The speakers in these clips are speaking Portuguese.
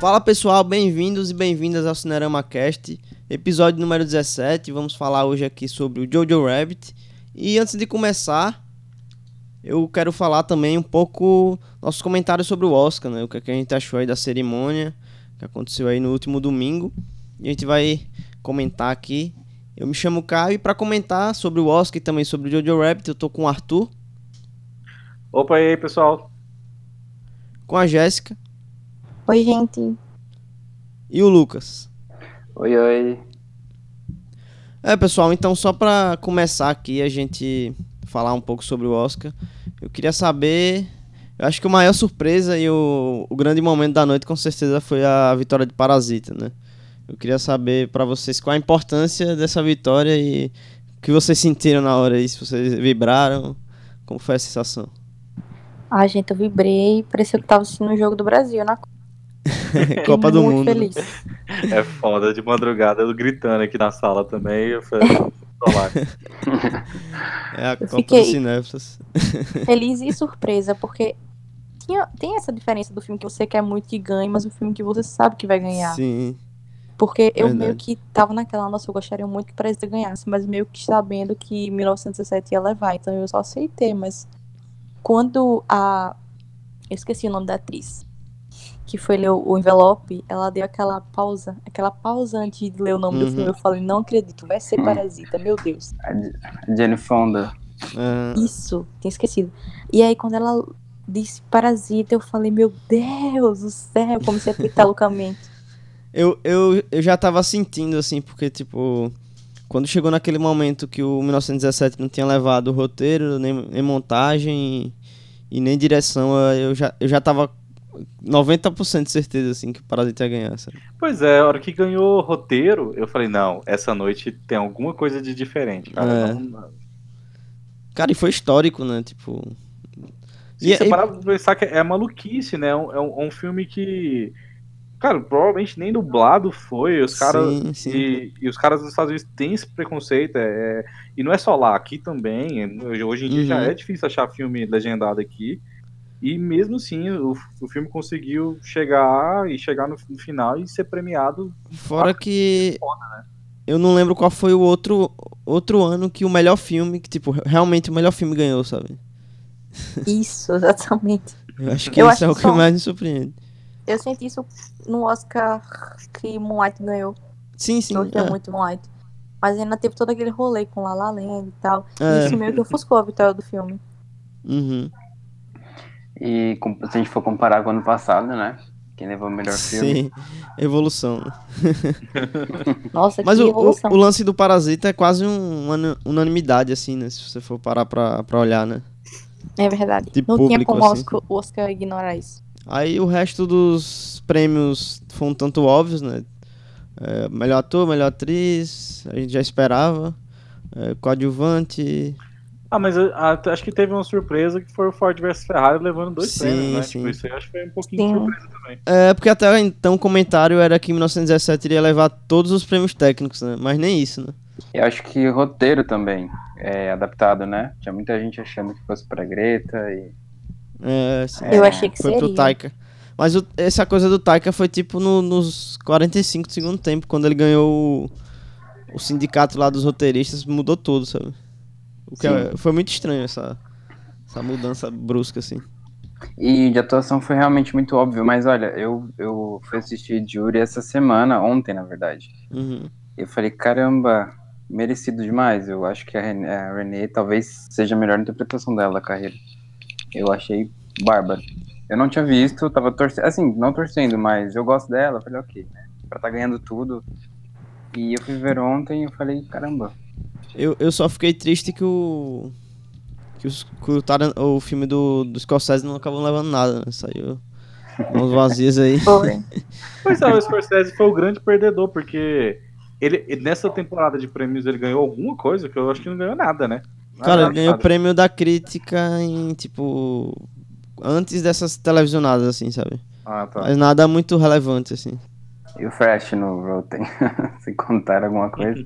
Fala pessoal, bem-vindos e bem-vindas ao Cinerama Cast, episódio número 17. Vamos falar hoje aqui sobre o Jojo Rabbit. E antes de começar, eu quero falar também um pouco nossos comentários sobre o Oscar, né? O que, é a gente achou aí da cerimônia que aconteceu aí no último domingo. E a gente vai comentar aqui. Eu me chamo Caio e para comentar sobre o Oscar e também sobre o Jojo Rabbit, eu tô com o Arthur. Opa, e aí, pessoal? Com a Jéssica. Oi, gente. E o Lucas. Oi, oi. É, pessoal, então só para começar aqui a gente falar um pouco sobre o Oscar, eu queria saber. Eu acho que a maior surpresa e o, o grande momento da noite com certeza foi a vitória de Parasita, né? Eu queria saber para vocês qual a importância dessa vitória e o que vocês sentiram na hora aí, se vocês vibraram, como foi a sensação? Ah, gente, eu vibrei, parecia que tava assistindo um jogo do Brasil na Copa do Mundo. feliz. É foda de madrugada, eu gritando aqui na sala também. Eu falei. É a Eu Copa dos Cinéfilos. Feliz e surpresa, porque tinha, tem essa diferença do filme que você quer muito que ganhe, mas o filme que você sabe que vai ganhar. Sim. Porque eu Verdade. meio que tava naquela, nossa, eu gostaria muito que Parasita ganhasse, mas meio que sabendo que 1917 ia levar, então eu só aceitei, mas quando a. Eu esqueci o nome da atriz. Que foi ler o, envelope, ela deu aquela pausa, aquela pausa antes de ler o nome Uhum. do filme. Eu falei, não acredito, vai ser. Parasita, meu Deus. A J- a Jenny Fonda. Ah, Isso, tinha esquecido. E aí, quando ela disse Parasita, eu falei, meu Deus do céu, comecei a gritar loucamente. Eu, eu, eu já tava sentindo, assim, porque, tipo, quando chegou naquele momento que o 1917 não tinha levado o roteiro, nem, nem montagem e, e nem direção, eu já, eu já tava 90% de certeza, assim, que o Parasita ia ganhar, sabe? Pois é, a hora que ganhou o roteiro, eu falei, não, essa noite tem alguma coisa de diferente, cara. É. Não- Cara, e foi histórico, né? Tipo. Se E- você e- parar pra pensar que é maluquice, né? É um, é um- é um filme que. Cara, provavelmente nem dublado foi. Os caras. Sim, sim. E, e os caras dos Estados Unidos têm esse preconceito. é- é- e não é só lá, aqui também. é- Hoje em dia já Uhum. é difícil achar filme legendado aqui. E mesmo assim, o, o filme conseguiu chegar e chegar no, no final e ser premiado. Fora que. Eu não lembro qual foi o outro, outro ano que o melhor filme, que, tipo, realmente o melhor filme ganhou, sabe? Isso, exatamente. Eu acho que Eu isso é acho o que só- mais me surpreende. Eu senti isso no Oscar que Moonlight ganhou. Sim, sim. Eu gostei é. muito Moonlight. Mas ainda teve todo aquele rolê com La La Land e tal. É. Isso meio que ofuscou a vitória do filme. Uhum. E se a gente for comparar com o ano passado, né? Quem levou o melhor filme? Sim, evolução. Nossa, Mas que o, o, evolução. o lance do Parasita é quase um- uma unanimidade, assim, né? Se você for parar pra, pra olhar, né? É verdade. de Não tinha público, como o assim. Oscar, Oscar ignorar isso. Aí o resto dos prêmios foram um tanto óbvios, né? É, melhor ator, melhor atriz, a gente já esperava. É, coadjuvante. Ah, mas eu- ah, acho que teve uma surpresa que foi o Ford vs Ferrari levando dois Sim, prêmios, né? sim. Tipo, isso aí acho que foi um pouquinho Sim. de surpresa também. É, porque até então o comentário era que 1917 iria levar todos os prêmios técnicos, né? Mas nem isso, né? Eu acho que roteiro também é adaptado, né? Tinha muita gente achando que fosse pra Greta e. É, sim. Eu achei que Foi pro seria. Taika. Mas o- essa coisa do Taika foi tipo no- nos 45 do segundo tempo, quando ele ganhou o, o sindicato lá dos roteiristas, mudou tudo, sabe? O que é- foi muito estranho essa, essa mudança brusca, assim. E de atuação foi realmente muito óbvio, mas olha, eu, eu fui assistir Jury essa semana, ontem na verdade. Uhum. E eu falei, caramba, merecido demais. Eu acho que a René, a Renée talvez seja a melhor interpretação dela da carreira. Eu achei bárbaro. Eu não tinha visto, tava torcendo, assim, não torcendo, mas eu gosto dela. Eu falei, ok, né? Pra tá ganhando tudo. E eu fui ver ontem e eu falei, caramba. Eu, eu só fiquei triste que o. Que, os, que o, Taran- o filme do, do Scorsese não acabou levando nada, né? Saiu mãos vazias aí. Pois é, o Scorsese foi o grande perdedor, porque ele, nessa temporada de prêmios ele ganhou alguma coisa que eu acho que não ganhou nada, né? Cara, ele ganhou o prêmio da crítica em, tipo. Antes dessas televisionadas, assim, sabe? Ah, tá. Mas nada muito relevante, assim. E o Fresh no Rotten? Se contar alguma coisa.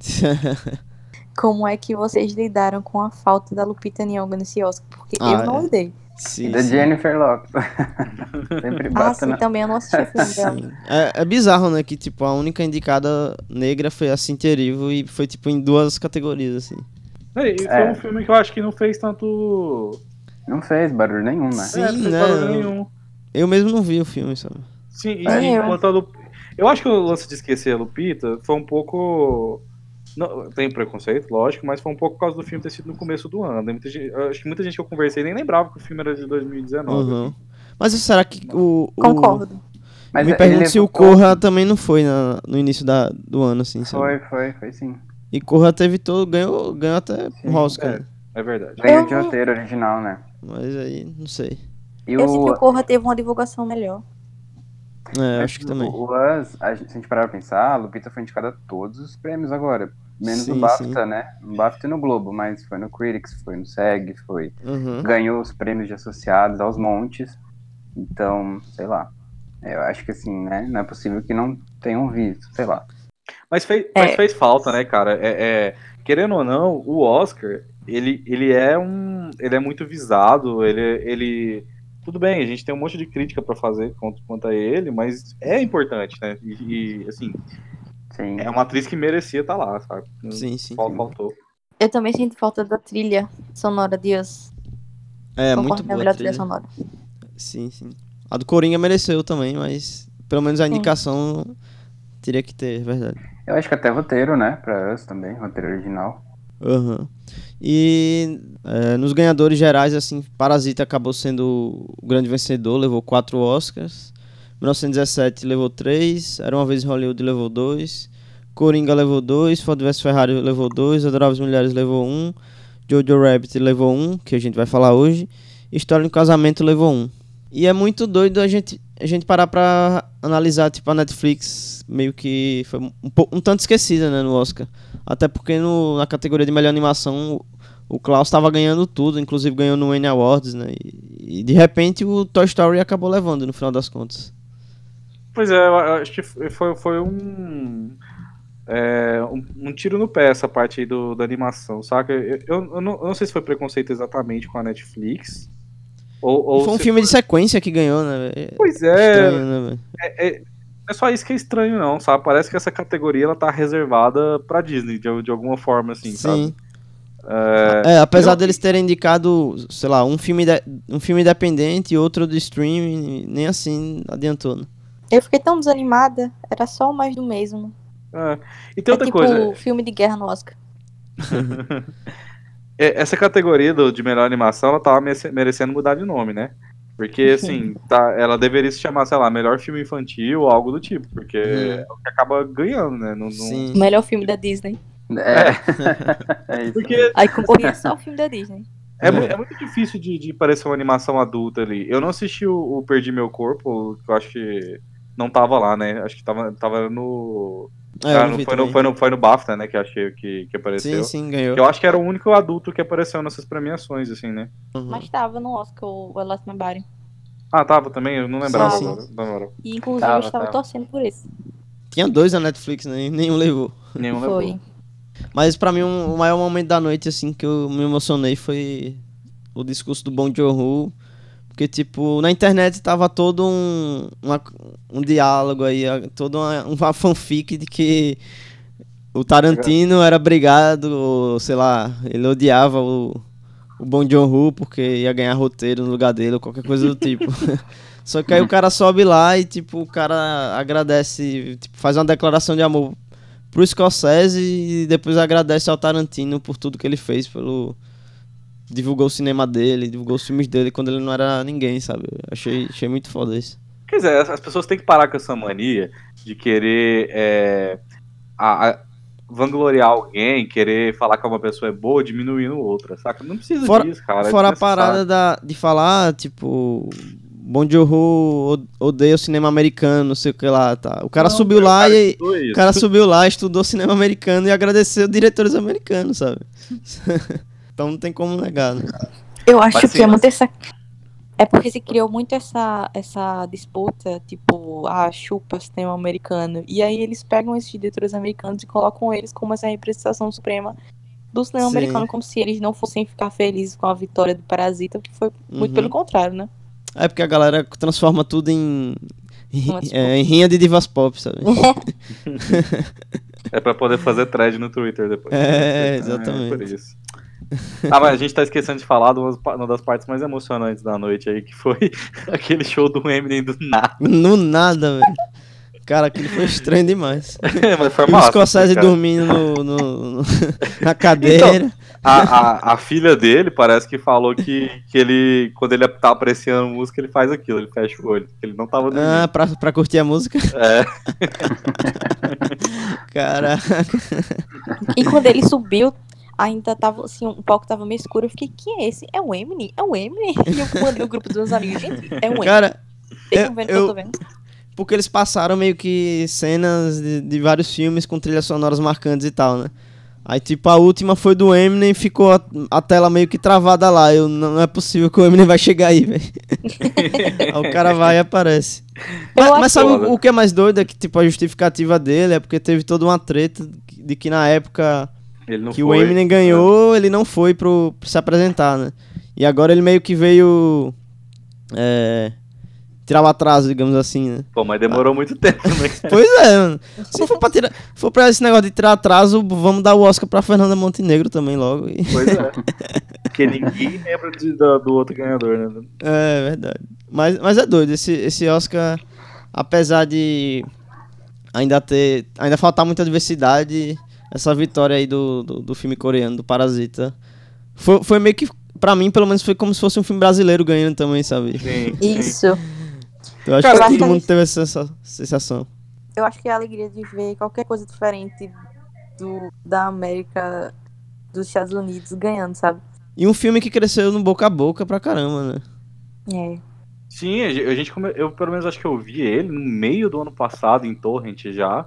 Como é que vocês lidaram com a falta da Lupita Nyong'o nesse Oscar? Porque Ah, eu não é. Sim, E da sim. Jennifer Lopez. Sempre Ah, bate sim, na... também eu não assisti filme. É, é bizarro, né? Que, tipo, a única indicada negra foi a Cynthia Erivo e foi, tipo, em duas categorias, assim. É, e foi É. um filme que eu acho que não fez tanto. Não fez barulho nenhum, né? Sim, é, não fez né? barulho nenhum. Eu mesmo não vi o filme, sabe? Sim, e eu. enquanto a Lup... Eu acho que o lance de esquecer a Lupita foi um pouco. Não, tem preconceito, lógico, mas foi um pouco por causa do filme ter sido no começo do ano. Tem Muita gente... Acho que muita gente que eu conversei nem lembrava que o filme era de 2019. Uhum. Mas será que o... o... Concordo. Mas Me pergunto se o Corra também não foi na- no início da, do ano, assim, sabe? Foi, foi, foi sim. E Corra teve todo... Ganhou, ganhou até Sim, o Oscar, é. É verdade. Ganhou de roteiro original, né? Mas aí, não sei. E Eu sei que o o, Corra teve uma divulgação melhor. É, acho que também. o Us, a gente, se a gente parar pra pensar, a Lupita foi indicada a todos os prêmios agora. Menos Sim, no BAFTA, sim. né? No BAFTA e no Globo, mas foi no Critics, foi no SEG, foi. Uhum. Ganhou os prêmios de associados aos montes. Então, sei lá. Eu acho que assim, né? Não é possível que não tenham visto, sei lá. Mas fez, É. mas fez falta, né, cara? É, é- querendo ou não, o Oscar, ele, ele é um. Ele é muito visado, ele, ele. Tudo bem, a gente tem um monte de crítica pra fazer quanto, quanto a ele, mas é importante, né? E, e, assim, Sim. é uma atriz que merecia estar lá, sabe? Sim, sim. Fal- Faltou. Eu também sinto falta da trilha sonora de Us. É, Concordo muito é a boa melhor a trilha. trilha sonora. Sim, sim. A do Coringa mereceu também, mas pelo menos a indicação teria que ter, é verdade. Eu acho que até roteiro, né? Pra Us também, roteiro original. Aham. E é, nos ganhadores gerais, assim, Parasita acabou sendo o grande vencedor, levou quatro Oscars. 1917 levou três, Era Uma Vez em Hollywood levou dois, Coringa levou dois, Ford vs Ferrari levou dois, Adoráveis Mulheres levou um, Jojo Rabbit levou um, que a gente vai falar hoje, História um Casamento levou um. E é muito doido a gente, a gente parar pra analisar, tipo, a Netflix meio que foi um, pou- um tanto esquecida, né, no Oscar. Até porque no- na categoria de melhor animação o Klaus estava ganhando tudo, inclusive ganhou no N Awards, né? E, e de repente o Toy Story acabou levando no final das contas. Pois é, acho que foi, foi um, é, um. um tiro no pé essa parte aí do, da animação, saca? Eu, eu, eu não, eu não sei se foi preconceito exatamente com a Netflix. Ou, ou foi um filme de sequência que ganhou, né? É Pois é, estranho, né, é, é, é só isso que é estranho, não, sabe? Parece que essa categoria ela tá reservada pra Disney, de, de alguma forma, assim, sabe? Sim. É, apesar eu- deles terem indicado, sei lá, um filme, de- um filme independente e outro de streaming, nem assim adiantou, né? Eu fiquei tão desanimada. Era só mais do mesmo. É. E tem é outra tipo coisa, filme de guerra no Oscar. é, essa categoria do, de melhor animação, ela tava merece- merecendo mudar de nome, né? Porque, assim, tá, ela deveria se chamar, sei lá, melhor filme infantil ou algo do tipo, porque Uhum. é o que acaba ganhando, né? Não- Sim. O melhor filme da Disney. É. é isso. Porque Aí concorria só o filme da Disney. é, mu- é muito difícil de, de parecer uma animação adulta ali. Eu não assisti o, o Perdi Meu Corpo, que eu acho que não tava lá, né? Acho que tava, tava no. É, ah, foi, no, foi, no, foi no BAFTA, né? Que achei que, que apareceu. Sim, sim, ganhou. Eu acho que era o único adulto que apareceu nessas premiações, assim, né? Uhum. Mas tava no Oscar o I Lost My Body. Ah, tava também? Eu não lembrava Sim. E inclusive Tava, eu estava tava. torcendo por isso. Tinha dois na Netflix, né? E nenhum levou. Nenhum Foi. levou. Mas pra mim um- o maior momento da noite assim que eu me emocionei foi o discurso do Bong Joon-ho, porque tipo, na internet tava todo um uma- um diálogo aí, toda uma, uma fanfic de que o Tarantino era brigado, ou sei lá, ele odiava o o Bong Joon-ho porque ia ganhar roteiro no lugar dele ou qualquer coisa do tipo. Só que aí o cara sobe lá e tipo, o cara agradece, tipo, faz uma declaração de amor pro Scorsese e depois agradece ao Tarantino por tudo que ele fez pelo divulgou o cinema dele, divulgou os filmes dele quando ele não era ninguém, sabe? Achei, achei muito foda isso. Quer dizer, as as pessoas têm que parar com essa mania de querer é, a- a- vangloriar alguém, querer falar que uma pessoa é boa diminuindo outra, saca? Não precisa Fora- disso, cara. é Fora a desnecessário. parada da, de falar, tipo, Bong Joon-ho od- odeia o cinema americano, não sei o que lá, tá. O cara Não, subiu lá cara e o cara subiu lá, estudou cinema americano e agradeceu diretores americanos, sabe? então não tem como negar, né? Eu acho Mas que sim, é mas- muito essa. É porque se criou muito essa, essa disputa, tipo, a chupa cinema americano. E aí eles pegam esses diretores americanos e colocam eles como essa representação suprema do cinema Sim. americano, como se eles não fossem ficar felizes com a vitória do Parasita, que foi muito Uhum. pelo contrário, né? É porque a galera transforma tudo em. é, em rinha de divas pop, sabe? É pra poder fazer thread no Twitter depois. É, É, exatamente. por isso. Ah, mas a gente tá esquecendo de falar de uma das partes mais emocionantes da noite aí, que foi aquele show do Eminem do nada. No nada, velho. Cara, aquilo foi estranho demais. mas foi E o massa. Scorsese cara. dormindo no, no- no- na cadeira. A, a, a filha dele parece que falou que, que ele, quando ele tá apreciando música, ele faz aquilo, ele fecha o olho, ele não tava dormindo. ah, pra, pra curtir a música. É, Caraca. E quando ele subiu, ainda tava assim, um palco tava meio escuro. Eu fiquei, quem é esse? É o Eminem? É o Eminem? E eu mandei o grupo dos meus amigos, gente, é o Eminem. Cara, eu- vendo eu- eu tô vendo? porque eles passaram meio que cenas de, de vários filmes com trilhas sonoras marcantes e tal, né? Aí, tipo, a última foi do Eminem e ficou a, a tela meio que travada lá. Eu, não não é possível que o Eminem vai chegar aí, velho. aí o cara vai e aparece. Mas, mas sabe o, o que é mais doido? É que, tipo, a justificativa dele é porque teve toda uma treta de que na época que foi. o Eminem ganhou, ele não foi pro, pro se apresentar, né? E agora ele meio que veio. É, tirar o atraso, digamos assim, né? Pô, mas demorou muito tempo, né? Pois é, mano. Se for pra, tirar, for pra esse negócio de tirar atraso, vamos dar o Oscar pra Fernanda Montenegro também logo. e- Pois é. Porque ninguém lembra de- da- do outro ganhador, né? É verdade. Mas, mas é doido, esse, esse Oscar, apesar de ainda ter. ainda faltar muita diversidade, essa vitória aí do, do, do filme coreano, do Parasita, foi, foi meio que. Pra mim, pelo menos, foi como se fosse um filme brasileiro ganhando também, sabe? Sim. Isso. Eu acho Cara, que todo que mundo teve essa sensa- sensação. Eu acho que é a alegria de ver qualquer coisa diferente do, da América, dos Estados Unidos ganhando, sabe? E um filme que cresceu no boca a boca pra caramba, né? É. Sim, a gente, eu pelo menos acho que eu vi ele no meio do ano passado em Torrent já.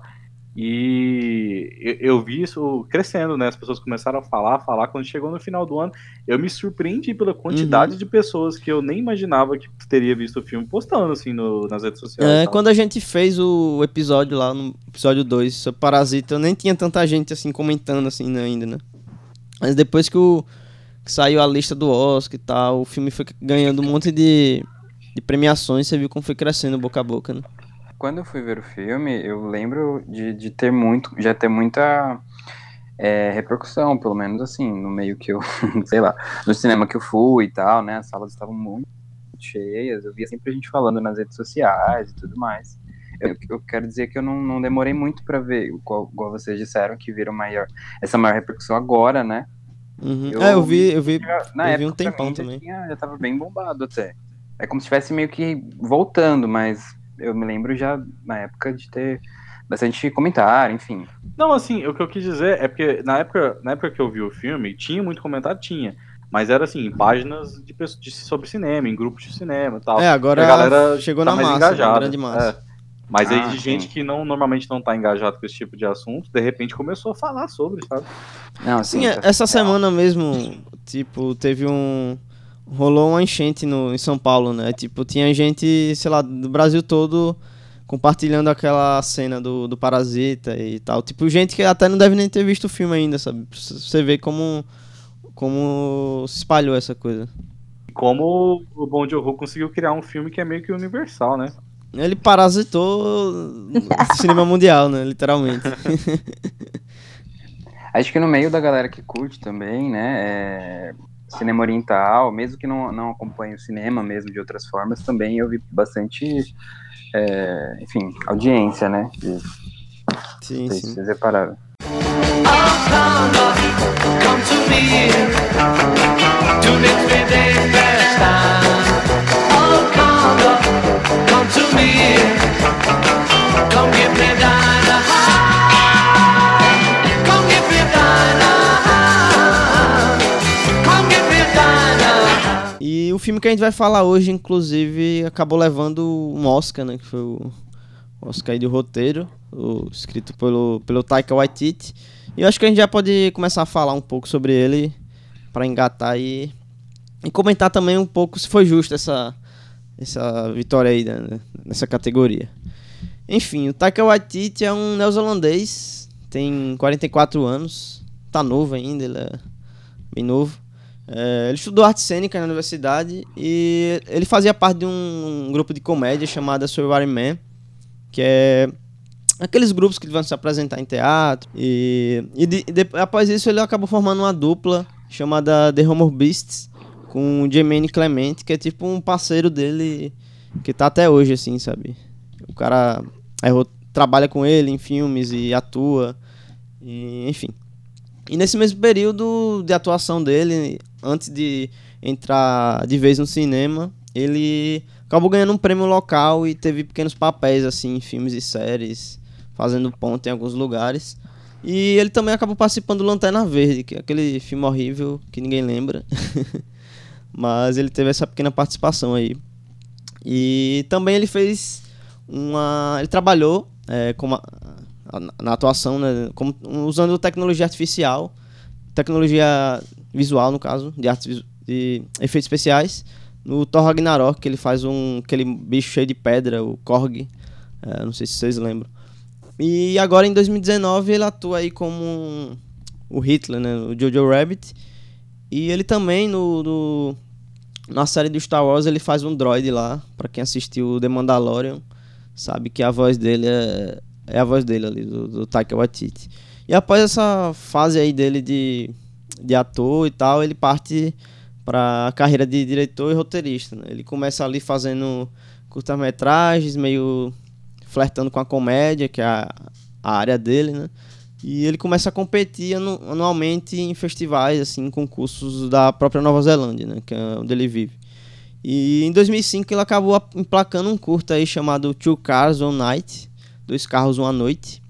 E eu, eu vi isso crescendo, né? As pessoas começaram a falar, falar. Quando chegou no final do ano, eu me surpreendi pela quantidade de pessoas que eu nem imaginava que teria visto o filme postando assim no- nas redes sociais. É, quando a gente fez o episódio lá, no episódio 2, sobre Parasita, nem tinha tanta gente assim comentando assim né, ainda, né? Mas depois que, o, que saiu a lista do Oscar e tal, o filme foi ganhando um monte de, de premiações, você viu como foi crescendo boca a boca, né? Quando eu fui ver o filme, eu lembro de, de ter muito, já ter muita é, repercussão, pelo menos assim, no meio que eu, sei lá, no cinema que eu fui e tal, né? As salas estavam muito cheias, eu via sempre a gente falando nas redes sociais e tudo mais. Eu, eu quero dizer que eu não, não demorei muito pra ver, igual, igual vocês disseram, que viram maior, essa maior repercussão agora, né? Uhum. Eu- é, eu vi, eu vi. Já- na Eu vi época, um pra tempão mim, já também. tinha- já tava bem bombado até. É como se estivesse meio que voltando, mas eu me lembro já na época de ter bastante comentário, enfim. Não, assim, o que eu quis dizer é porque na época, na época que eu vi o filme, tinha muito comentário, tinha. Mas era assim, em páginas de, de- sobre cinema, em grupos de cinema e tal. É, agora a galera chegou tá na mais massa, na engajada. grande massa. É. Mas aí Ah, de gente sim. que não, normalmente não tá engajado com esse tipo de assunto, de repente começou a falar sobre, sabe? Não, Sim, sim, é, tá- essa real. semana mesmo, tipo, teve um. Rolou uma enchente no, em São Paulo, né? Tipo, tinha gente, sei lá, do Brasil todo compartilhando aquela cena do, do Parasita e tal. Tipo, gente que até não deve nem ter visto o filme ainda, sabe? Pra Você vê como, como se espalhou essa coisa. Como o Joon-ho conseguiu criar um filme que é meio que universal, né? Ele parasitou o cinema mundial, né? Literalmente. Acho que no meio da galera que curte também, né, é, cinema oriental, mesmo que não, não acompanhe o cinema mesmo de outras formas, também eu vi bastante, é, enfim, audiência, né, de, Sim, não sei se sim. vocês repararam. Come me filme que a gente vai falar hoje, inclusive, acabou levando um Oscar, né? Que foi o Oscar de roteiro, o, escrito pelo, pelo Taika Waititi. E eu acho que a gente já pode começar a falar um pouco sobre ele, pra engatar e, e comentar também um pouco se foi justo essa, essa vitória aí né, nessa categoria. Enfim, o Taika Waititi é um neozelandês, tem 44 anos, tá novo ainda, ele é bem novo. É, ele estudou arte cênica na universidade e ele fazia parte de um, grupo de comédia chamado Survivor Man, que é aqueles grupos que vão se apresentar em teatro. E, e de- de- após isso ele acabou formando uma dupla chamada The Homo Beasts com o Jermaine Clement, que é tipo um parceiro dele que tá até hoje, assim, sabe? O cara trabalha com ele em filmes e atua, e, enfim. E nesse mesmo período de atuação dele, antes de entrar de vez no cinema, ele acabou ganhando um prêmio local e teve pequenos papéis assim em filmes e séries, fazendo ponto em alguns lugares. E ele também acabou participando do Lanterna Verde, que é aquele filme horrível que ninguém lembra. Mas ele teve essa pequena participação aí. E também ele fez uma. Ele trabalhou é, como na atuação, né, como- usando tecnologia artificial, tecnologia visual, no caso, de, artes, de efeitos especiais, no Thor Ragnarok, que ele faz um aquele bicho cheio de pedra, o Korg. é, não sei se vocês lembram. E agora em 2019 ele atua aí como o Hitler, né, o Jojo Rabbit. E ele também no, no- na série do Star Wars ele faz um droid lá, pra quem assistiu The Mandalorian, sabe que a voz dele é, é a voz dele ali do, do Taika Waititi. E após essa fase aí dele de, de ator e tal, ele parte pra carreira de diretor e roteirista, né? Ele começa ali fazendo curta-metragens, meio flertando com a comédia, que é a, a área dele, né? E ele começa a competir anu- anualmente em festivais, assim, em concursos da própria Nova Zelândia, né? Que é onde ele vive. E em 2005 ele acabou emplacando um curta aí chamado Two Cars One Night, Dois Carros Uma Noite,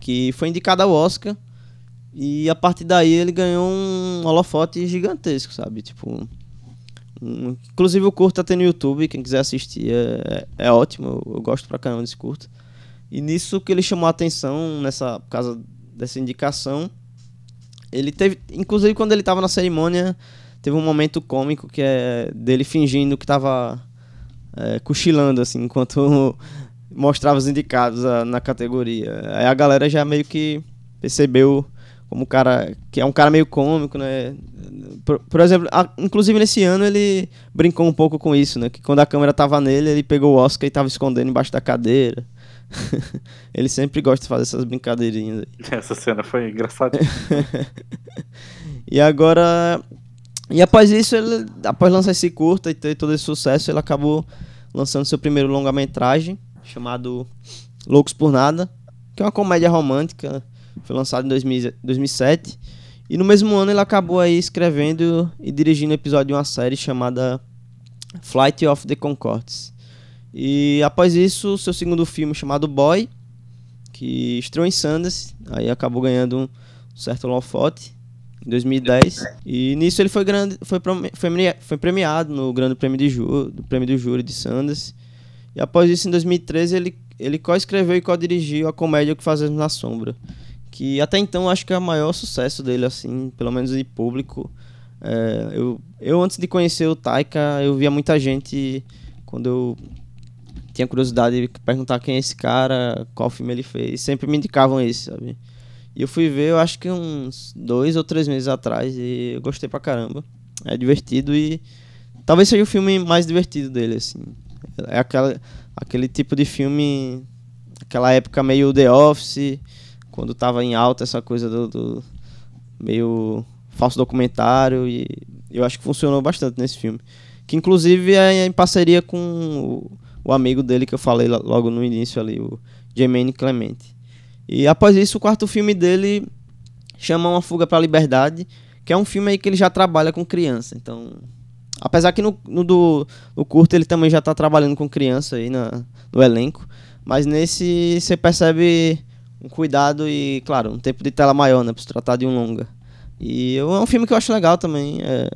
que foi indicado ao Oscar. E a partir daí ele ganhou um holofote gigantesco, sabe? Tipo. um- inclusive o curta tem no YouTube, quem quiser assistir é, é ótimo, eu, eu gosto pra caramba desse curta. E nisso que ele chamou a atenção, nessa, por causa dessa indicação, ele teve. Inclusive quando ele tava na cerimônia, teve um momento cômico que é dele fingindo que tava é, cochilando, assim, enquanto mostrava os indicados ah, na categoria. Aí a galera já meio que percebeu como o cara. que é um cara meio cômico, né? Por, por exemplo, a- inclusive nesse ano ele brincou um pouco com isso, né? Que quando a câmera tava nele, ele pegou o Oscar e tava escondendo embaixo da cadeira. ele sempre gosta de fazer essas brincadeirinhas aí. Essa cena foi engraçada. E agora. E após isso, ele, após lançar esse curta e ter todo esse sucesso, ele acabou lançando seu primeiro longa-metragem, chamado Loucos por Nada, que é uma comédia romântica, foi lançado em 2000 2007. E no mesmo ano ele acabou aí escrevendo e dirigindo um episódio de uma série chamada Flight of the Concords. E após isso, seu segundo filme chamado Boy, que estreou em Sundance, aí acabou ganhando um certo holofote em 2010. E nisso ele foi, grande, foi, foi, premiado no Grande Prêmio, de Ju, do Prêmio do Júri de Sundance. E após isso, em 2013, ele, ele co-escreveu e co-dirigiu a comédia O que Fazemos na Sombra. Que até então acho que é o maior sucesso dele, assim, pelo menos de público. É, eu, eu, antes de conhecer o Taika, eu via muita gente, quando eu tinha curiosidade de perguntar quem é esse cara, qual filme ele fez, sempre me indicavam esse, sabe? E eu fui ver, eu acho que uns dois ou três meses atrás, e eu gostei pra caramba. É divertido e talvez seja o filme mais divertido dele, assim. É aquela, aquele tipo de filme, aquela época meio The Office, quando tava em alta essa coisa do, do meio falso documentário, e eu acho que funcionou bastante nesse filme. Que inclusive é em parceria com o, o amigo dele que eu falei lo- logo no início ali, o Jermaine Clemente. E após isso, o quarto filme dele chama Uma Fuga para a Liberdade, que é um filme aí que ele já trabalha com criança. Então, apesar que no, no do no curto ele também já tá trabalhando com criança aí na, no elenco, mas nesse você percebe um cuidado e, claro, um tempo de tela maior, né, para se tratar de um longa. E é um filme que eu acho legal também, é,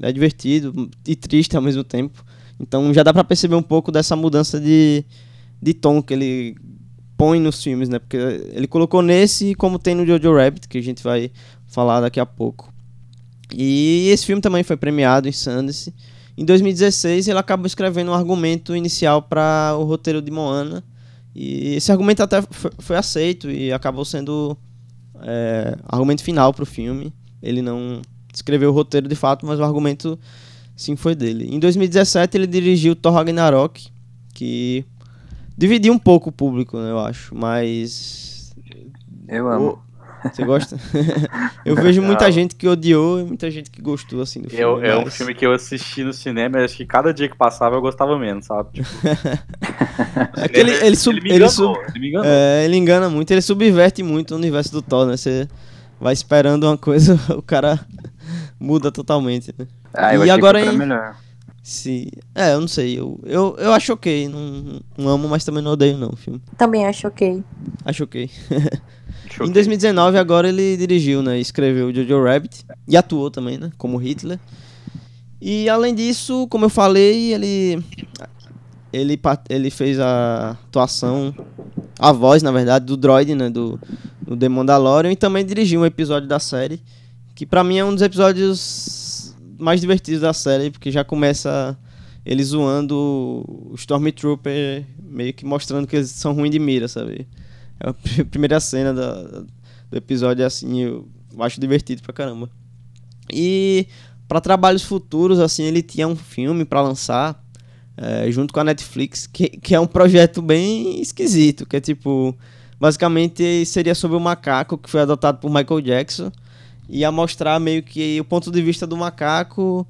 é divertido e triste ao mesmo tempo. Então já dá pra perceber um pouco dessa mudança de, de tom que ele põe nos filmes, né? Porque ele colocou nesse como tem no Jojo Rabbit, que a gente vai falar daqui a pouco. E esse filme também foi premiado em Sundance. Em 2016, ele acabou escrevendo um argumento inicial para o roteiro de Moana. E esse argumento até foi, aceito e acabou sendo é, argumento final para o filme. Ele não escreveu o roteiro de fato, mas o argumento sim foi dele. Em 2017, ele dirigiu Thor Ragnarok, que dividiu um pouco o público, né, eu acho, mas. Eu amo. Você gosta? eu vejo muita gente que odiou e muita gente que gostou, assim, do filme. Eu, é um filme que eu assisti no cinema e acho que cada dia que passava eu gostava menos, sabe? Tipo, É que ele, ele, sub- ele me ele enganou, sub- ele me enganou. É, ele engana muito, ele subverte muito o universo do Thor, né? Você vai esperando uma coisa, o cara muda totalmente, né? Ah, eu E agora que em- melhor. Se... É, eu não sei, eu, eu, eu acho ok, não, não amo, mas também não odeio não o filme. Também acho ok. Acho ok. Choquei. Em 2019 agora ele dirigiu, né? Escreveu Jojo Rabbit e atuou também, né? Como Hitler. E além disso, como eu falei, ele ele ele fez a atuação, a voz, na verdade, do droid, né? Do, do The Mandalorian e também dirigiu um episódio da série que pra mim é um dos episódios mais divertidos da série porque já começa ele zoando o Stormtrooper meio que mostrando que eles são ruins de mira, sabe? É a pri- primeira cena da- do episódio, assim, eu acho divertido pra caramba. E pra trabalhos futuros, assim, ele tinha um filme pra lançar eh, junto com a Netflix, que, que é um projeto bem esquisito, que é tipo, basicamente seria sobre o macaco que foi adotado por Michael Jackson, e ia mostrar meio que o ponto de vista do macaco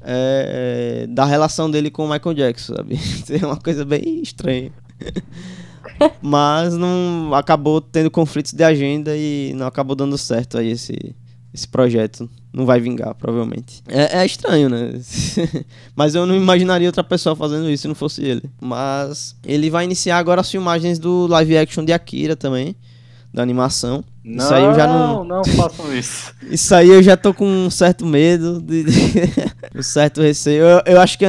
eh, da relação dele com o Michael Jackson, sabe? É uma coisa bem estranha mas não acabou tendo conflitos de agenda e não acabou dando certo aí esse, esse projeto. Não vai vingar, provavelmente. É, é estranho, né? mas eu não imaginaria outra pessoa fazendo isso se não fosse ele. Mas ele vai iniciar agora as filmagens do live action de Akira também, da animação. Não, Isso aí eu já não- não façam isso. Isso aí eu já tô com um certo medo, de, um certo receio. Eu, eu acho que,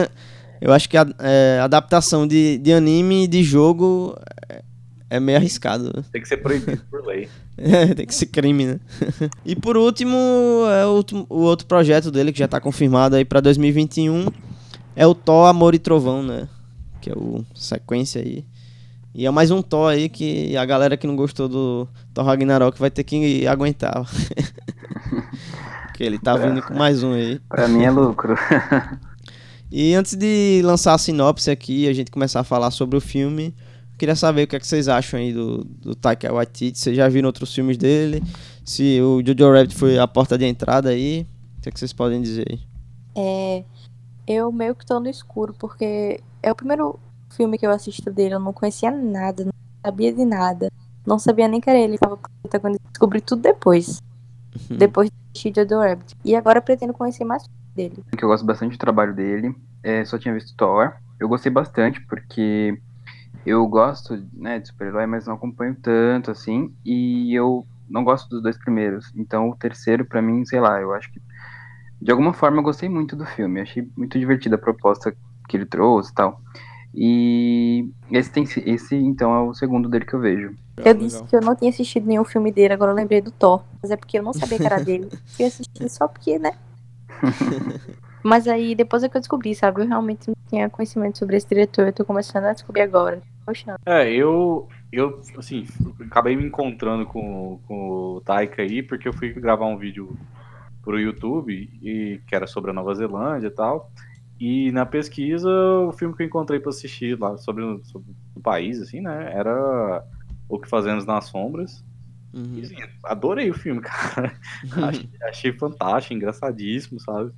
eu acho que a é, adaptação de, de anime e de jogo é, é meio arriscado. Tem que ser proibido por lei. É, tem que ser crime, né? e por último, é o, o outro projeto dele que já tá confirmado aí pra 2021 é o Thor Amor e Trovão, né? Que é o sequência aí. E é mais um Thor aí que a galera que não gostou do Thor Ragnarok vai ter que aguentar. Porque ele tá vindo com mais um aí. Pra mim é lucro. E antes de lançar a sinopse aqui a gente começar a falar sobre o filme, eu queria saber o que, é que vocês acham aí do, do Taika Waititi. Vocês já viram outros filmes dele? Se o Jojo Rabbit foi a porta de entrada aí, o que, é que vocês podem dizer aí? É, eu meio que tô no escuro, porque é o primeiro filme que eu assisto dele, eu não conhecia nada, não sabia de nada. Não sabia nem que era ele, tava quando descobri tudo depois. Depois de assistir Jojo Rabbit. E agora eu pretendo conhecer mais dele. que eu gosto bastante do trabalho dele. É, só tinha visto Thor. Eu gostei bastante porque eu gosto né, de super-herói, mas não acompanho tanto assim. E eu não gosto dos dois primeiros. Então o terceiro, pra mim, sei lá, eu acho que. De alguma forma eu gostei muito do filme. Achei muito divertida a proposta que ele trouxe e tal. E esse, tem, esse então é o segundo dele que eu vejo. Eu disse que eu não tinha assistido nenhum filme dele, agora eu lembrei do Thor. Mas é porque eu não sabia que era dele. Fui assistir só porque, né? Mas aí depois é que eu descobri, sabe? Eu realmente não tinha conhecimento sobre esse diretor, eu tô começando a descobrir agora. Poxa, É, eu, eu, assim, acabei me encontrando com, com o Taika aí, porque eu fui gravar um vídeo pro YouTube, e, que era sobre a Nova Zelândia e tal. E na pesquisa, o filme que eu encontrei pra assistir lá sobre, sobre o país, assim, né, era O que Fazemos nas Sombras. Uhum. E, assim, adorei o filme, cara. achei, achei fantástico, engraçadíssimo, sabe?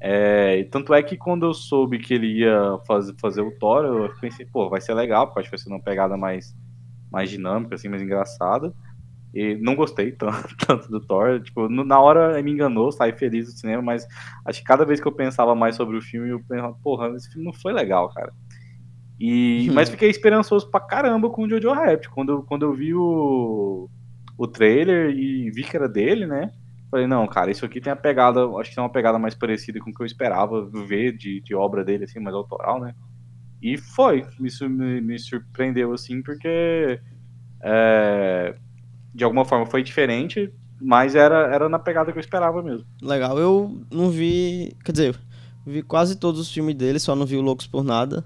É, tanto é que quando eu soube que ele ia faz, fazer o Thor, eu pensei, pô, vai ser legal, porque acho que vai ser uma pegada mais, mais dinâmica, assim, mais engraçada. E não gostei tanto, tanto do Thor. Tipo, no- na hora me enganou, saí feliz do cinema, mas acho que cada vez que eu pensava mais sobre o filme, eu pensava, porra, esse filme não foi legal, cara. E, Hum. mas fiquei esperançoso pra caramba com o Jojo Rabbit. Quando, quando eu vi o, o trailer e vi que era dele, né? Falei, não, cara, isso aqui tem a pegada, acho que tem uma pegada mais parecida com o que eu esperava ver de, de obra dele, assim, mais autoral, né? E foi, isso me, me surpreendeu, assim, porque é, de alguma forma foi diferente, mas era, era na pegada que eu esperava mesmo. Legal, eu não vi. Quer dizer, Vi quase todos os filmes dele, só não vi o Loucos por Nada.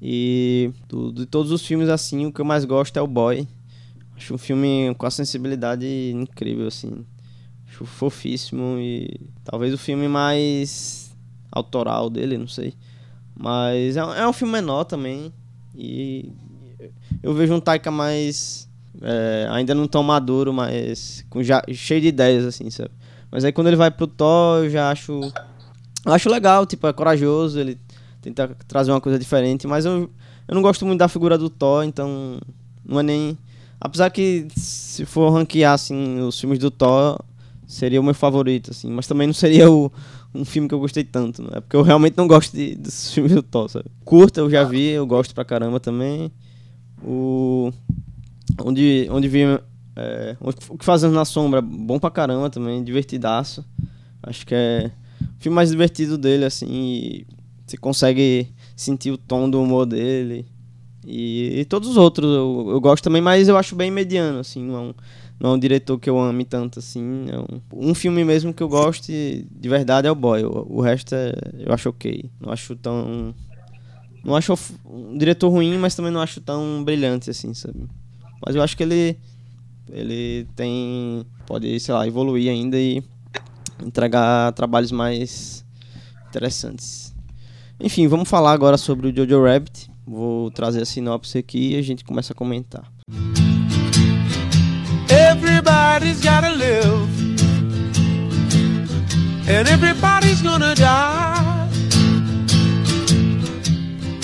E do- de todos os filmes, assim, o que eu mais gosto é o Boy. Acho um filme com a sensibilidade incrível, assim. Acho fofíssimo e talvez o filme mais autoral dele, não sei. Mas é, um- é um filme menor também. E eu vejo um Taika mais. é, ainda não tão maduro, mas com já, cheio de ideias, assim, sabe? Mas aí quando ele vai pro Thor, eu já acho. Eu acho legal, tipo, é corajoso, ele tenta trazer uma coisa diferente, mas eu, eu não gosto muito da figura do Thor, então não é nem. Apesar que se for ranquear assim, os filmes do Thor, seria o meu favorito, assim, mas também não seria o, um filme que eu gostei tanto, né? Porque eu realmente não gosto de, dos filmes do Thor, sabe? Curta eu já vi, eu gosto pra caramba também. O. Onde, onde vi. É, o que fazemos na sombra, bom pra caramba também, divertidaço. Acho que é o filme mais divertido dele, assim. e Você consegue sentir o tom do humor dele. E, e todos os outros eu, eu gosto também, mas eu acho bem mediano, assim. Não é um, não é um diretor que eu ame tanto, assim. É um, um filme mesmo que eu gosto de verdade é o Boy. O, o resto é, eu acho ok. Não acho tão. Não acho um diretor ruim, mas também não acho tão brilhante, assim, sabe? Mas eu acho que ele. Ele tem. Pode, sei lá, evoluir ainda e entregar trabalhos mais interessantes. Enfim, vamos falar agora sobre o Jojo Rabbit. Vou trazer a sinopse aqui e a gente começa a comentar. Everybody's gotta live, and everybody's gonna die.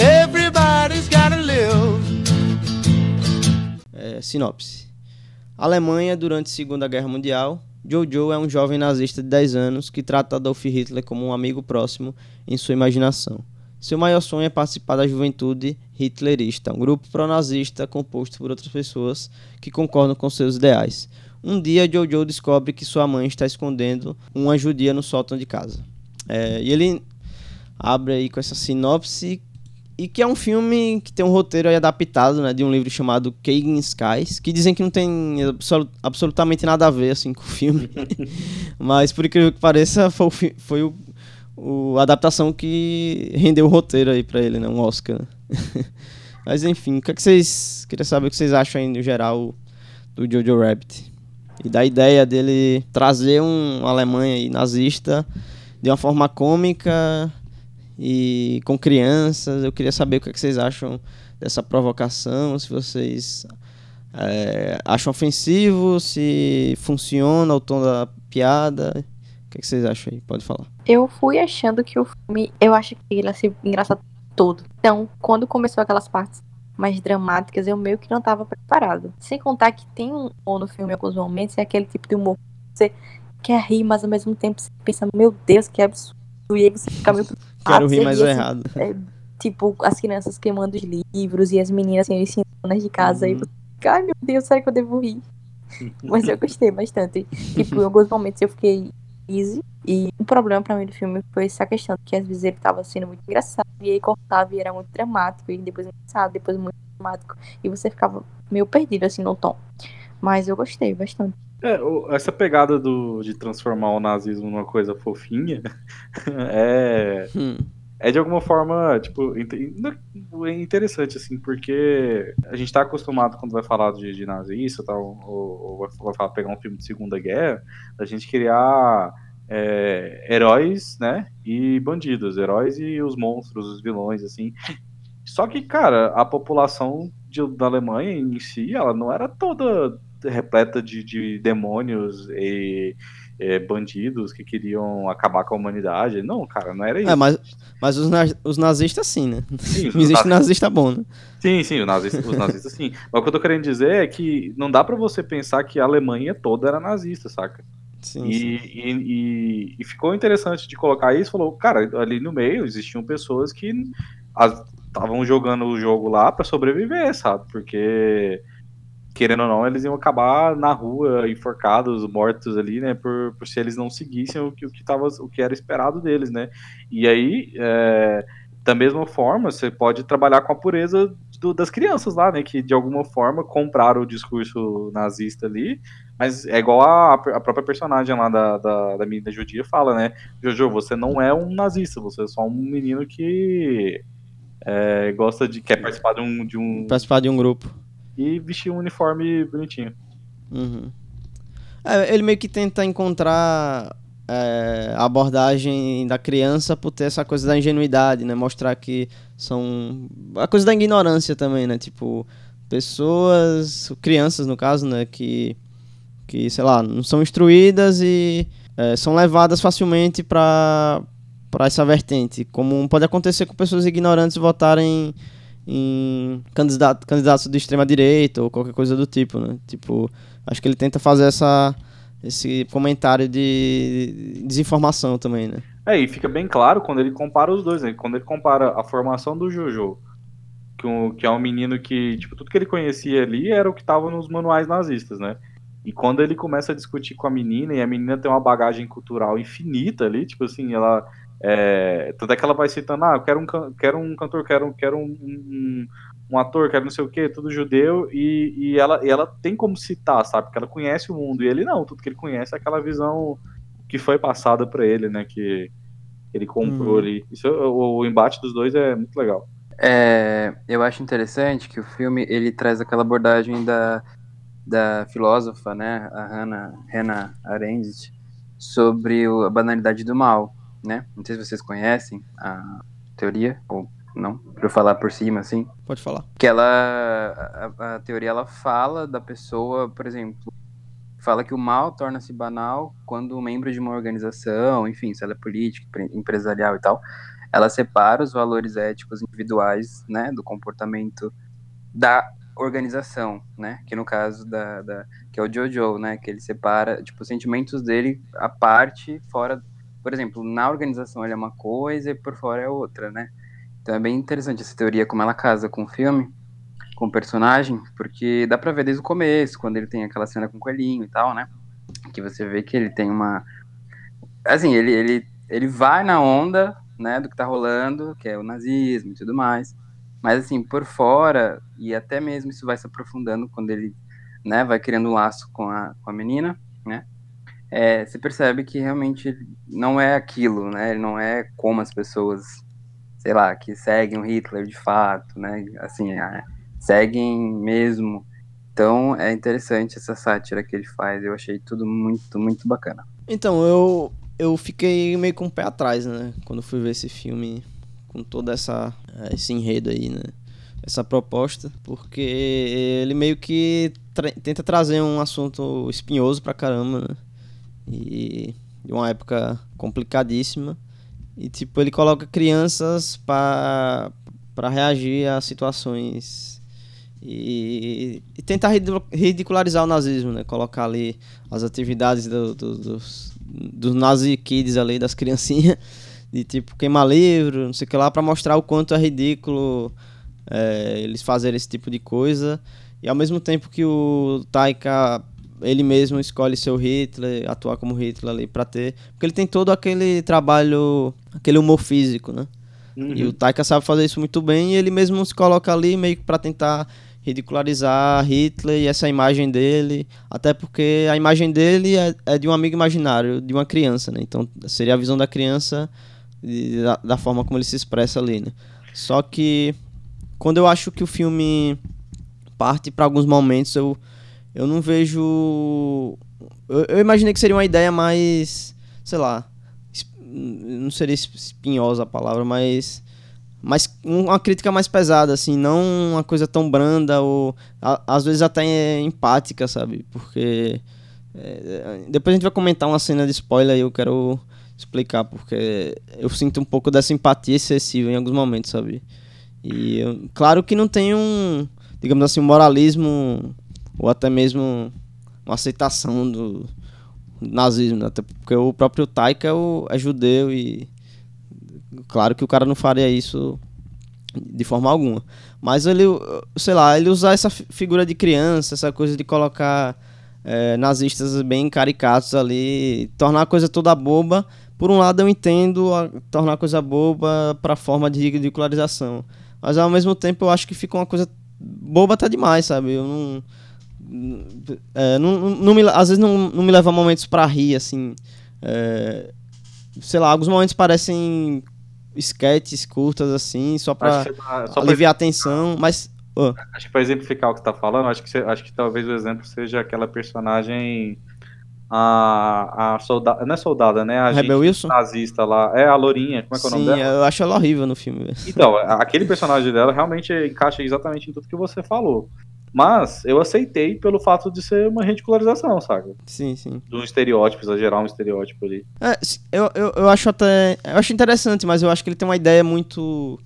Everybody's gotta live. É, sinopse. Alemanha durante a Segunda Guerra Mundial. Jojo é um jovem nazista de 10 anos que trata Adolf Hitler como um amigo próximo em sua imaginação. Seu maior sonho é participar da juventude hitlerista, um grupo pró-nazista composto por outras pessoas que concordam com seus ideais. Um dia, Jojo descobre que sua mãe está escondendo uma judia no sótão de casa. É, e ele abre aí com essa sinopse e que é um filme que tem um roteiro adaptado, né, de um livro chamado Kagan Skies, que dizem que não tem absolu- absolutamente nada a ver assim com o filme. Mas por incrível que pareça, foi, o foi o, o- a adaptação que rendeu o roteiro aí pra ele, né, um Oscar. né. Mas enfim, o que, é que vocês queria saber o que vocês acham aí no geral do Jojo Rabbit e da ideia dele trazer um Alemanha nazista de uma forma cômica e com crianças. Eu queria saber o que, é que vocês acham dessa provocação, se vocês é, acham ofensivo, se funciona o tom da piada. O que, é vocês acham aí? Pode falar. Eu fui achando que o filme. Eu acho que ele ia ser engraçado todo. Então, quando começou aquelas partes mais dramáticas, eu meio que não tava preparado. Sem contar que tem um humor no filme em alguns momentos, é aquele tipo de humor que você quer rir, mas ao mesmo tempo você pensa, meu Deus, que absurdo. E aí você fica meio. Quero rir, você mas é assim, errado. Tipo, as crianças queimando os livros e as meninas sendo ensinadas de casa. E Uhum. você fica, ai meu Deus, será que eu devo rir? Mas eu gostei bastante. Tipo, em alguns momentos eu fiquei easy. E um problema pra mim do filme foi essa questão, que às vezes ele tava sendo muito engraçado, e aí cortava e era muito dramático, e depois engraçado, depois muito dramático, e você ficava meio perdido assim no tom. Mas eu gostei bastante. É, o- essa pegada do, de transformar o nazismo numa coisa fofinha é, Hum, é de alguma forma, tipo, é interessante, assim, porque a gente tá acostumado quando vai falar de, de nazista tal, ou, ou vai falar, pegar um filme de Segunda Guerra, a gente criar é, heróis, né, e bandidos, heróis e os monstros, os vilões, assim. Só que, cara, a população de- da Alemanha em si, ela não era toda repleta de, de demônios e é, bandidos que queriam acabar com a humanidade. Não, cara, não era isso. É, mas, mas os, os nazistas sim, né? Sim, Não existe nazista bom, né? Sim, sim, os nazistas, os nazistas sim. Mas o que eu tô querendo dizer é que não dá pra você pensar que a Alemanha toda era nazista, saca? Sim, E, sim. e, e- e ficou interessante de colocar isso, falou, cara, ali no meio existiam pessoas que estavam jogando o jogo lá pra sobreviver, sabe? Porque, querendo ou não, eles iam acabar na rua, enforcados, mortos ali, né? Por, por se eles não seguissem o que, o, que tava, o que era esperado deles, né? E aí, é, da mesma forma, você pode trabalhar com a pureza do- das crianças lá, né? Que de alguma forma compraram o discurso nazista ali. Mas é igual a, a própria personagem lá da, da, da menina judia fala, né? Jojo, você não é um nazista, você é só um menino que é, gosta de. quer participar de um. De um Participar de um grupo. E vestir um uniforme bonitinho. Uhum. É, ele meio que tenta encontrar é, a abordagem da criança por ter essa coisa da ingenuidade, né? Mostrar que são. A coisa da ignorância também, né? Tipo, pessoas, crianças no caso, né? Que, que sei lá, não são instruídas e é, são levadas facilmente pra, pra essa vertente. Como pode acontecer com pessoas ignorantes votarem em candidato, candidatos de extrema direita ou qualquer coisa do tipo, né? Tipo, acho que ele tenta fazer essa esse comentário de desinformação também, né? É, e fica bem claro quando ele compara os dois, né? Quando ele compara a formação do Jojo, que, um, que é um menino que, tipo, tudo que ele conhecia ali era o que tava nos manuais nazistas, né? E quando ele começa a discutir com a menina, e a menina tem uma bagagem cultural infinita ali, tipo assim, ela. É, tanto é que ela vai citando, ah, eu quero um, quero um cantor, quero, quero um, um, um ator, quero não sei o que, tudo judeu, e, e, ela, e ela tem como citar, sabe? Porque ela conhece o mundo, e ele não, tudo que ele conhece é aquela visão que foi passada pra ele, né? Que ele comprou Uhum. ali. Isso, o, o embate dos dois é muito legal. É, eu acho interessante que o filme ele traz aquela abordagem da, da filósofa, né, a Hannah, Hannah Arendt, sobre o- a banalidade do mal, né? Não sei se vocês conhecem a teoria ou não, para eu falar por cima assim. Pode falar. que ela a, a teoria ela fala da pessoa, por exemplo, fala que o mal torna-se banal quando um membro de uma organização, enfim, se ela é política, empre- empresarial e tal, ela separa os valores éticos individuais, né, do comportamento da organização, né, que no caso da, da que é o Jojo, né, que ele separa, tipo, os sentimentos dele à parte, fora, por exemplo, na organização ele é uma coisa e por fora é outra, né, então é bem interessante essa teoria, como ela casa com o filme, com o personagem, porque dá pra ver desde o começo, quando ele tem aquela cena com o coelhinho e tal, né? Que você vê que ele tem uma. Assim, ele, ele, ele vai na onda, né, do que tá rolando, que é o nazismo e tudo mais. Mas, assim, por fora, e até mesmo isso vai se aprofundando quando ele, né, vai criando um laço com a, com a menina, né? É, você percebe que realmente não é aquilo, né? Não é como as pessoas sei lá, que seguem o Hitler de fato, né? Assim, é, seguem mesmo. Então é interessante essa sátira que ele faz. Eu achei tudo muito, muito bacana. Então, eu, eu fiquei meio com o pé atrás, né? Quando fui ver esse filme com toda essa eh, esse enredo aí, né? Essa proposta, porque ele meio que tra- tenta trazer um assunto espinhoso pra caramba, né? E de uma época complicadíssima. E tipo, ele coloca crianças pra para reagir a situações e, e tentar ridicu- ridicularizar o nazismo, né? Colocar ali as atividades do- do- dos, dos nazi kids ali, das criancinhas, de tipo queimar livro, não sei o que lá, pra mostrar o quanto é ridículo é, eles fazerem esse tipo de coisa. E ao mesmo tempo que o Taika, ele mesmo escolhe ser o Hitler, atuar como Hitler ali pra ter. Porque ele tem todo aquele trabalho, aquele humor físico, né? E o Taika sabe fazer isso muito bem e ele mesmo se coloca ali meio que pra tentar ridicularizar Hitler e essa imagem dele, até porque a imagem dele é, é de um amigo imaginário, de uma criança, né? Então seria a visão da criança e da, da forma como ele se expressa ali, né? Só que quando eu acho que o filme parte pra alguns momentos, eu, eu não vejo. Eu, eu imaginei que seria uma ideia mais. sei lá. Não seria es- espinhosa a palavra, mas. Mas uma crítica mais pesada, assim, não uma coisa tão branda ou a- às vezes até empática, sabe? Porque é, depois a gente vai comentar uma cena de spoiler e eu quero explicar porque eu sinto um pouco dessa empatia excessiva em alguns momentos, sabe? E eu- claro que não tem um, digamos assim, um moralismo ou até mesmo uma aceitação do nazismo, né? até porque o próprio Taika é, o- é judeu e claro que o cara não faria isso de forma alguma. Mas ele, sei lá, ele usar essa fi- figura de criança, essa coisa de colocar eh, nazistas bem caricatos ali, tornar a coisa toda boba. Por um lado eu entendo a- tornar a coisa boba para forma de ridicularização. Mas ao mesmo tempo eu acho que fica uma coisa boba até demais, sabe? Eu não. É, não, não- me, às vezes não, não me leva momentos pra rir, assim. é, sei lá, alguns momentos parecem sketches curtas, assim, só pra tá- só pra, aliviar a tensão, mas. ô, acho que pra exemplificar o que você tá falando, acho que, você- acho que talvez o exemplo seja aquela personagem. A, a soldada. Não é soldada, né? A Rebel Wilson? nazista lá. É a Lourinha, como é que é o nome dela? eu acho ela horrível no filme. Então, aquele personagem dela realmente encaixa exatamente em tudo que você falou. Mas eu aceitei pelo fato de ser uma ridicularização, saca? Sim, sim. De um estereótipo, exagerar um estereótipo ali. É, eu, eu, eu acho até. Eu acho interessante, mas eu acho que ele tem uma ideia muito.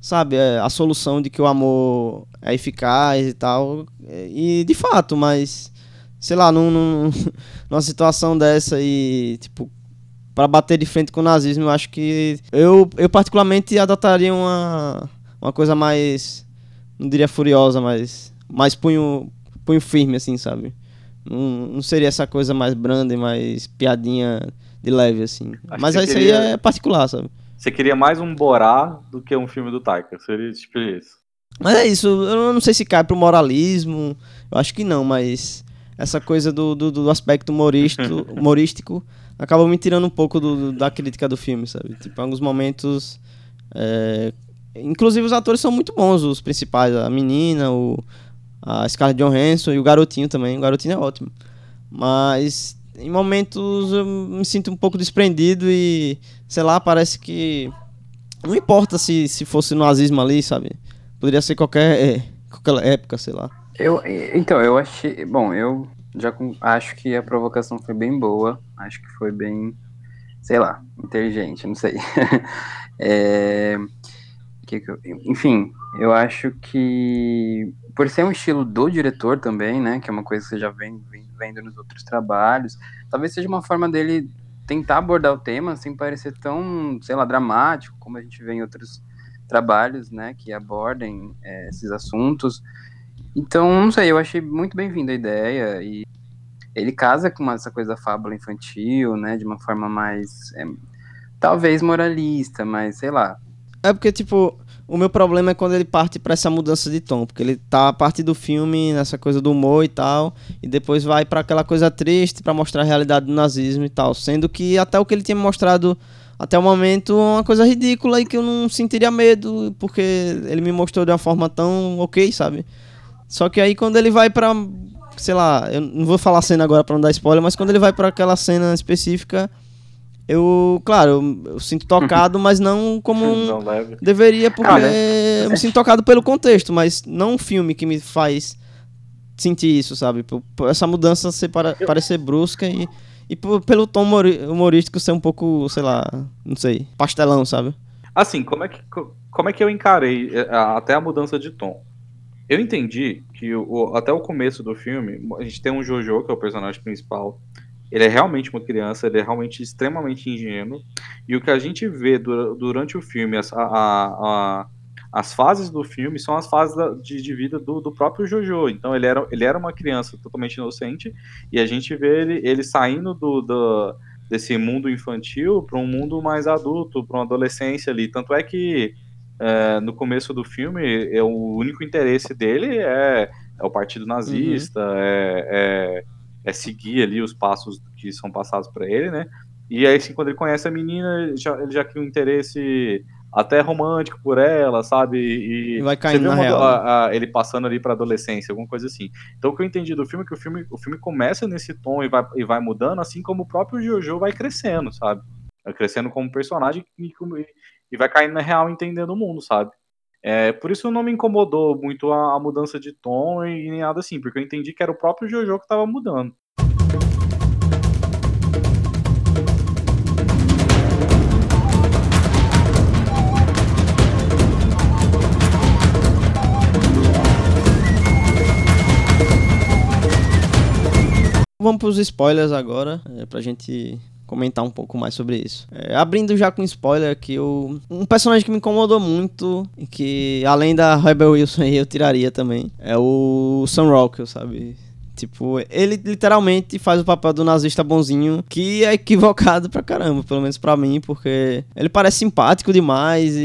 Sabe, é, a solução de que o amor é eficaz e tal. E de fato, mas. Sei lá, num, num- numa situação dessa e, tipo, pra bater de frente com o nazismo, eu acho que. Eu, eu particularmente adotaria uma. Uma coisa mais. Não diria furiosa, mas. Mais punho, punho firme, assim, sabe? Não, não seria essa coisa mais branda e mais piadinha de leve, assim. Acho Mas isso você aí queria- é particular, sabe? Você queria mais um Borá do que um filme do Taika. Seria tipo isso. Mas é isso, eu não sei se cai pro moralismo, eu acho que não, mas essa coisa do, do, do aspecto humoristo, humorístico acaba me tirando um pouco do, do- da crítica do filme, sabe? Tipo, em alguns momentos. é, Inclusive os atores são muito bons, os principais, a menina, o, a Scarlett Johansson e o garotinho também. O garotinho é ótimo. Mas em momentos eu me sinto um pouco desprendido e, sei lá, parece que. Não importa se, se fosse nazismo ali, sabe? Poderia ser qualquer, é, qualquer época, sei lá. Eu, então, eu achei. Bom, eu já acho que a provocação foi bem boa. Acho que foi bem, sei lá, inteligente, não sei. É, que que eu- enfim, eu acho que por ser um estilo do diretor também, né? Que é uma coisa que você já vem, vem vendo nos outros trabalhos, talvez seja uma forma dele tentar abordar o tema sem parecer tão, sei lá, dramático, como a gente vê em outros trabalhos, né? Que abordem é, esses assuntos. Então, não sei, eu achei muito bem-vinda a ideia e ele casa com essa coisa da fábula infantil, né, de uma forma mais é, talvez moralista, mas sei lá. É porque, tipo, o meu problema é quando ele parte pra essa mudança de tom. Porque ele tá a parte do filme, nessa coisa do humor e tal, e depois vai pra aquela coisa triste pra mostrar a realidade do nazismo e tal. Sendo que até o que ele tinha mostrado até o momento é uma coisa ridícula e que eu não sentiria medo, porque ele me mostrou de uma forma tão ok, sabe? Só que aí quando ele vai pra. Sei lá, eu não vou falar a cena agora pra não dar spoiler, mas quando ele vai pra aquela cena específica, eu, claro, eu, eu sinto tocado, mas não como Não. Deveria, porque Cara, eu me sinto tocado pelo contexto, mas não um filme que me faz sentir isso, sabe? Por- por essa mudança ser para, parecer brusca e, e por- pelo tom humorístico ser um pouco, sei lá, não sei, pastelão, sabe? Assim, como é que, co- como é que eu encarei a- até a mudança de tom? Eu entendi que o- até o começo do filme, a gente tem um Jojo, que é o personagem principal. Ele é realmente uma criança, ele é realmente extremamente ingênuo. E o que a gente vê dura- durante o filme, as, a- a- a- as fases do filme são as fases de, de vida do, do próprio Jojo. Então ele era, ele era uma criança totalmente inocente e a gente vê ele, ele saindo do, do- desse mundo infantil para um mundo mais adulto, para uma adolescência ali. Tanto é que é, no começo do filme, é, o único interesse dele é, é o partido nazista, é, é, é seguir ali os passos que são passados para ele, né? E aí, assim, quando ele conhece a menina, ele já, ele já cria um interesse até romântico por ela, sabe? E, vai caindo na real, a- a- ele passando ali pra adolescência, alguma coisa assim. Então, o que eu entendi do filme é que o filme, o filme começa nesse tom e vai, e vai mudando, assim como o próprio Jojo vai crescendo, sabe? Vai crescendo como personagem e, e vai caindo na real entendendo o mundo, sabe? É, por isso não me incomodou muito a, a mudança de tom e, nem nada assim, porque eu entendi que era o próprio Jojo que tava mudando. Vamos pros spoilers agora, é, pra gente comentar um pouco mais sobre isso. É, abrindo já com spoiler aqui, eu, um personagem que me incomodou muito e que além da Rebel Wilson eu tiraria também, é o Sam Rockwell, sabe? Tipo, ele literalmente faz o papel do nazista bonzinho, que é equivocado pra caramba, pelo menos pra mim, porque ele parece simpático demais e,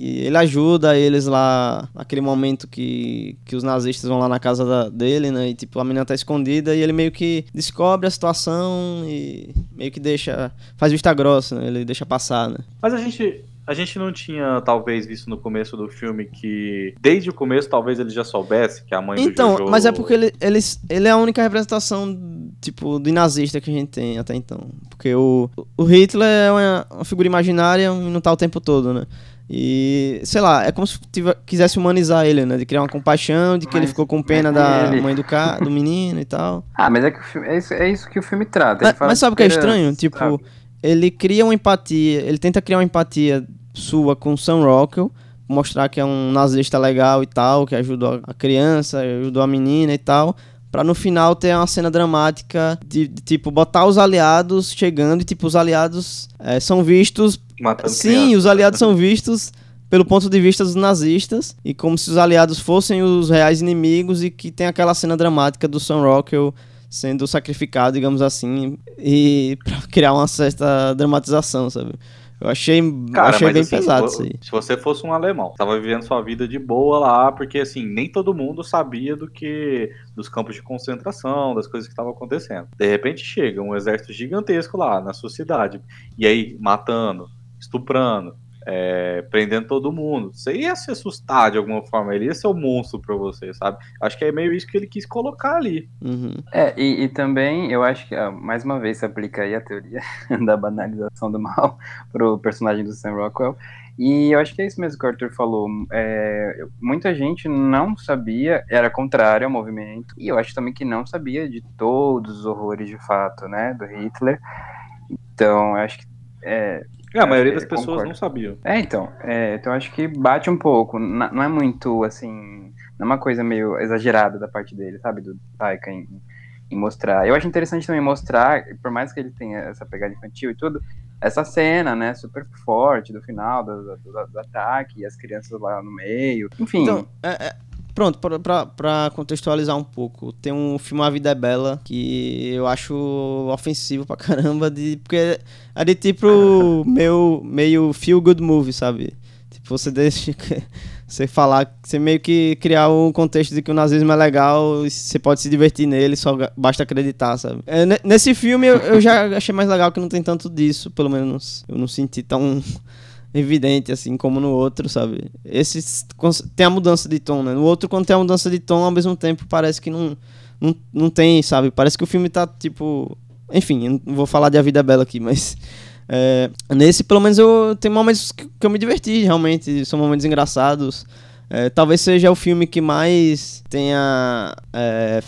e ele ajuda eles lá naquele momento que, que os nazistas vão lá na casa da- dele, né? E tipo, a menina tá escondida e ele meio que descobre a situação e meio que deixa. faz vista grossa, né? Ele deixa passar, né? Mas a gente, a gente não tinha, talvez, visto no começo do filme que, desde o começo, talvez ele já soubesse que a mãe do Então, Jojo... mas é porque ele, ele, ele é a única representação, tipo, de nazista que a gente tem até então. Porque o, o Hitler é uma, uma figura imaginária e não tá o tempo todo, né? E, sei lá, é como se tive- quisesse humanizar ele, né? De criar uma compaixão, de que ele Mas- ficou com pena mas da ele- mãe do, ca, do menino e tal. Ah, mas é, que o filme, é, isso, é isso que o filme trata. ele Mas, mas sabe o que é estranho? Tipo, sabe? Ele cria uma empatia, ele tenta criar uma empatia sua com o Sam Rockwell, mostrar que é um nazista legal e tal, que ajudou a criança, ajudou a menina e tal, pra no final ter uma cena dramática de, de, tipo, botar os aliados chegando e, tipo, os aliados eh, são vistos Matando Sim, criança. os aliados são vistos pelo ponto de vista dos nazistas e como se os aliados fossem os reais inimigos e que tem aquela cena dramática do Sam Rockwell sendo sacrificado, digamos assim, e pra criar uma certa dramatização, sabe? Eu achei, Cara, achei bem assim, pesado isso aí. Se você fosse um alemão, tava vivendo sua vida de boa lá, porque assim, nem todo mundo sabia do que dos campos de concentração, das coisas que estavam acontecendo. De repente chega um exército gigantesco lá na sua cidade, e aí matando, estuprando, é, prendendo todo mundo. Você ia se assustar de alguma forma, ele ia ser um monstro pra você, sabe? Acho que é meio isso que ele quis colocar ali. Uhum. É, e, e também eu acho que, mais uma vez, se aplica aí a teoria da banalização do mal pro personagem do Sam Rockwell. E eu acho que é isso mesmo que o Arthur falou. É, muita gente não sabia, era contrário ao movimento, e eu acho também que não sabia de todos os horrores de fato, né, do Hitler. Então, eu acho que. É, É, a maioria eu das pessoas concordo. não sabiam. é, então, é, então acho que bate um pouco. Não é muito, assim, não é uma coisa meio exagerada da parte dele, sabe, do Taika em, em mostrar. Eu acho interessante também mostrar, por mais que ele tenha essa pegada infantil e tudo, essa cena, né, super forte do final do, do- do- do ataque, e as crianças lá no meio. Enfim, Então, é- é- pronto, pra contextualizar um pouco, tem um filme A Vida é Bela que eu acho ofensivo pra caramba, de, porque é de tipo meu, meio feel good movie, sabe? Tipo, você deixa você falar, você meio que criar um contexto de que o nazismo é legal e você pode se divertir nele, só basta acreditar, sabe? É, ne- nesse filme eu, eu já achei mais legal que não tem tanto disso, pelo menos eu não senti tão evidente, assim, como no outro, sabe? Esse tem a mudança de tom, né? No outro, quando tem a mudança de tom, ao mesmo tempo parece que não, não, não tem, sabe? Parece que o filme tá, tipo... Enfim, não vou falar de A Vida é Bela aqui, mas... é, nesse, pelo menos, eu tem momentos que, que eu me diverti, realmente. São momentos engraçados. É, talvez seja o filme que mais tenha é,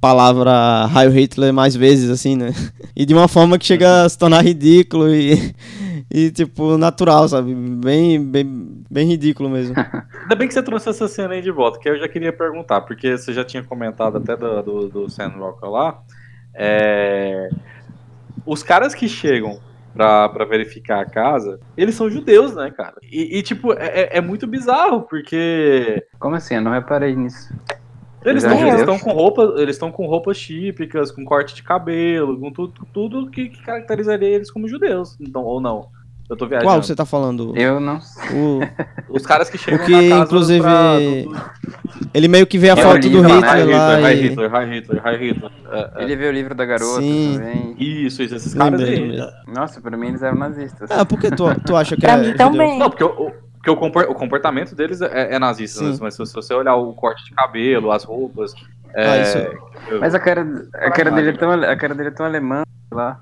palavra Heil Hitler mais vezes, assim, né? E de uma forma que chega a se tornar ridículo e, e tipo, natural, sabe? Bem, bem, bem ridículo mesmo. Ainda bem que você trouxe essa cena aí de volta, que eu já queria perguntar, porque você já tinha comentado até do, do, do Sam lá. é, Os caras que chegam pra, pra verificar a casa, eles são judeus, né, cara? E, e, tipo, é, é- é muito bizarro, porque como assim? Eu não reparei nisso. eles estão com roupa, eles estão com roupas típicas, com corte de cabelo, com tudo, tudo que, que caracterizaria eles como judeus, então, ou não. Eu tô viajando. Qual você tá falando? Eu não O- Os caras que chegam que, na casa inclusive, pra- ele meio que vê a É foto do Hitler né? lá Hi e... Hitler, Hi Hitler, Hi Hitler. É, é. Ele vê o livro da garota Sim. também. Isso, isso, esses caras aí. Nossa, pra mim eles eram nazistas. Ah, por que tu, tu acha que Pra é mim também. Não, porque, o, o- porque o, compor- o comportamento deles é, é nazista, Sim. né? mas se, se você olhar o corte de cabelo, as roupas. É, Ah, isso- eu- Mas a cara, a cara dele é tão, a cara dele é tão alemã, sei lá.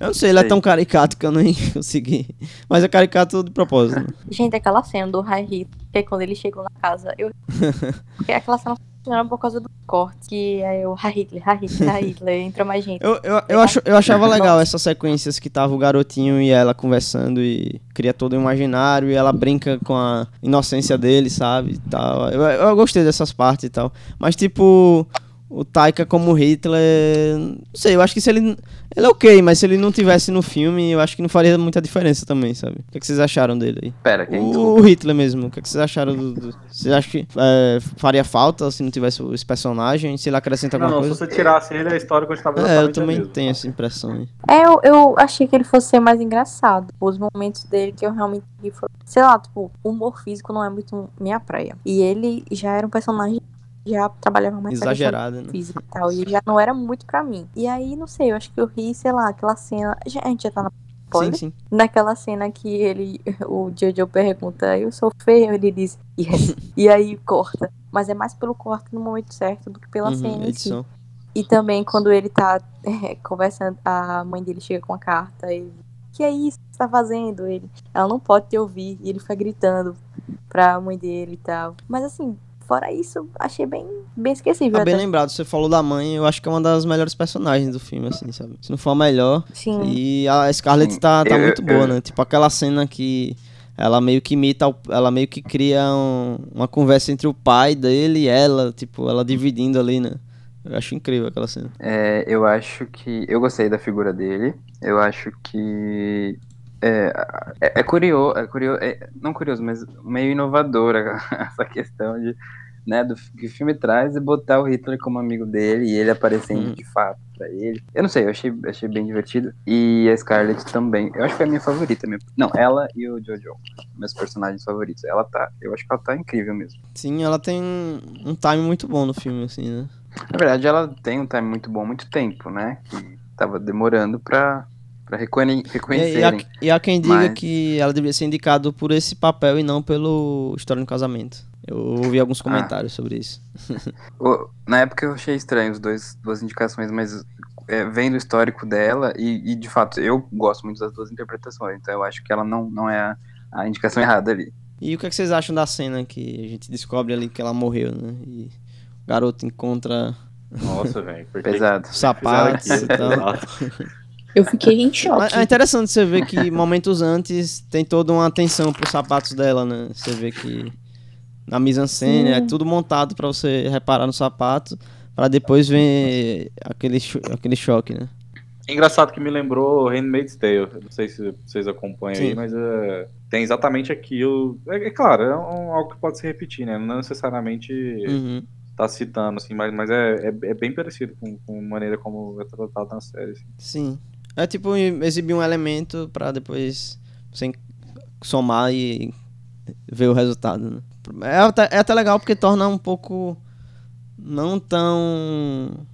Eu não sei, ele é tão caricato que eu nem consegui. Mas é caricato de propósito. né? Gente, aquela cena do High Hitler, que é quando eles chegam na casa, eu. Porque aquela cena funciona por causa do corte, que é o High Hitler, High Hitler, Hitler, entra mais gente. Eu, eu, eu, acho, eu achava legal essas sequências que tava o garotinho e ela conversando e cria todo um imaginário e ela brinca com a inocência dele, sabe? e Tal. Eu, eu gostei dessas partes e tal. Mas, tipo, o Taika como Hitler. Não sei, eu acho que se ele. Ele é ok, mas se ele não tivesse no filme, eu acho que não faria muita diferença também, sabe? O que, é que vocês acharam dele aí? Pera, quem? O, o Hitler mesmo, o que, é que vocês acharam do. do... Vocês acham que é, faria falta se não tivesse esse personagem? Se ele acrescenta Não, alguma não, se coisa? você tirasse ele, a história continuava É, eu também mesma. tenho essa impressão aí. É, eu, eu achei que ele fosse ser mais engraçado. Os momentos dele que eu realmente vi foram. Sei lá, tipo, o humor físico não é muito minha praia. E ele já era um personagem já trabalhava mais com a questão Exagerado, né? física e tal. E já não era muito pra mim. E aí, não sei, eu acho que eu ri, sei lá, aquela cena. já- A gente já tá na Sim, spoiler. sim. Naquela cena que ele, o Jojo pergunta, eu sou feio, ele diz, yes. e aí corta. Mas é mais pelo corte no momento certo do que pela Uhum, cena em si. E também quando ele tá é, conversando, a mãe dele chega com a carta e que é isso que você tá fazendo? Ele, ela não pode te ouvir. E ele fica gritando pra mãe dele e tal. Mas assim, fora isso, achei bem, bem esquecível. Tá bem até. lembrado, você falou da mãe, eu acho que é uma das melhores personagens do filme, assim, sabe? Se não for a melhor. Sim. E a Scarlett Sim, tá, tá eu- muito eu- boa, né? Tipo aquela cena que ela meio que imita, o- ela meio que cria um- uma conversa entre o pai dele e ela, tipo, ela dividindo ali, né? Eu acho incrível aquela cena. É, eu acho que. Eu gostei da figura dele. Eu acho que. É, é, é curioso, é curioso é, não curioso, mas meio inovadora essa questão de, né, do que o filme traz e botar o Hitler como amigo dele e ele aparecendo Uhum. de fato pra ele. Eu não sei, eu achei, achei bem divertido. E a Scarlett também. Eu acho que é a minha favorita mesmo. Não, ela e o Jojo, meus personagens favoritos. Ela tá, eu acho que ela tá incrível mesmo. Sim, ela tem um time muito bom no filme, assim, né? Na verdade, ela tem um time muito bom há muito tempo, né? Que tava demorando pra, pra reconhe- E, e, há, reconhecerem. e há quem diga Mas- que ela deveria ser indicada por esse papel e não pelo História no Casamento. Eu ouvi alguns comentários sobre isso. Na época eu achei estranho os dois duas indicações, mas é, vendo o histórico dela, e, e, de fato eu gosto muito das duas interpretações, então eu acho que ela não, não é a, a indicação errada ali. E o que, é que vocês acham da cena que a gente descobre ali que ela morreu, né? E o garoto encontra Nossa, velho. por que Pesado. sapatos e tal. Eu fiquei em choque. É interessante você ver que momentos antes tem toda uma atenção pros sapatos dela, né? Você vê que na mise-en-scène é tudo montado pra você reparar no sapato, pra depois ver aquele, cho- aquele choque, né? Engraçado que me lembrou Handmaid's Tale. Não sei se vocês acompanham Sim. aí, mas é, tem exatamente aquilo. É, é claro, é um- algo que pode se repetir, né? Não necessariamente Uhum. tá citando, assim, mas, mas é, é, é bem parecido com, com a maneira como é tratado na série. assim. Sim. É tipo exibir um elemento pra depois você somar e ver o resultado, né? É até, é até legal porque torna um pouco não tão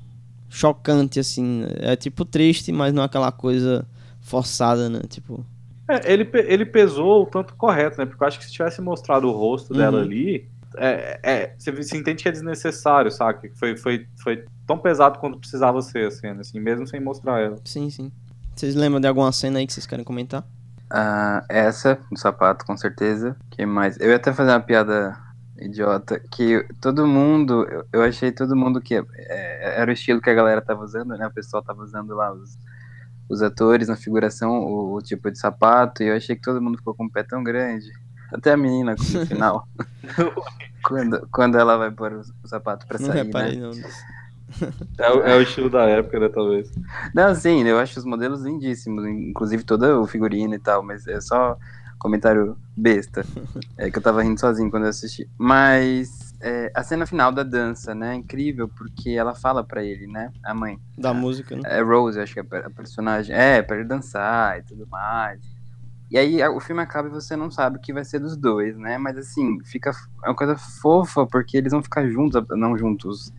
chocante assim. né? É tipo triste, mas não é aquela coisa forçada, né? Tipo, É, ele, ele pesou o tanto correto, né? Porque eu acho que se tivesse mostrado o rosto dela Uhum. ali, é, é, você, você entende que é desnecessário, sabe? Que Foi, foi, foi tão pesado quanto precisava ser a cena, assim, mesmo sem mostrar ela. sim, sim. Vocês lembram de alguma cena aí que vocês querem comentar? Ah, essa, do sapato, com certeza. que mais? Eu ia até fazer uma piada idiota, que todo mundo, eu, eu achei todo mundo que é, era o estilo que a galera tava usando, né? O pessoal tava usando lá os, os atores na figuração, o, o tipo de sapato, e eu achei que todo mundo ficou com o pé tão grande. Até a menina no final. quando, quando ela vai pôr o, o sapato pra não sair, reparei né? não. É, o- é o estilo da época, né, talvez. Não, sim, eu acho os modelos lindíssimos, inclusive todo o figurino e tal, mas é só comentário besta. É que eu tava rindo sozinho quando eu assisti. Mas é, a cena final da dança, né, é incrível, porque ela fala pra ele, né, a mãe. Da música, né? É Rose, acho que é a per- a personagem. É, pra ele dançar e tudo mais. E aí a- o filme acaba e você não sabe o que vai ser dos dois, né? Mas assim, fica é uma coisa fofa, porque eles vão ficar juntos, não juntos,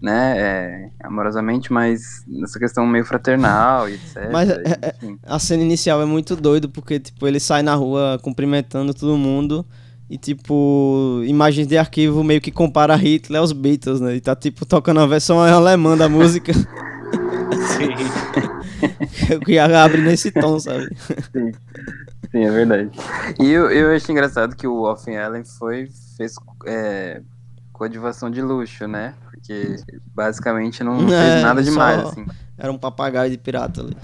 né? é, amorosamente, mas nessa questão meio fraternal e etc. Mas é- é- enfim. A cena inicial é muito doido, porque, tipo, ele sai na rua cumprimentando todo mundo e, tipo, imagens de arquivo meio que compara Hitler aos Beatles, né? E tá, tipo, tocando a versão alemã da música, Sim. que abre nesse tom, sabe? Sim, é verdade. E eu, eu achei engraçado que o Offen Allen foi, fez é, coadjuvação de luxo, né? Porque basicamente não fez É, nada demais, assim. Era um papagaio de pirata ali.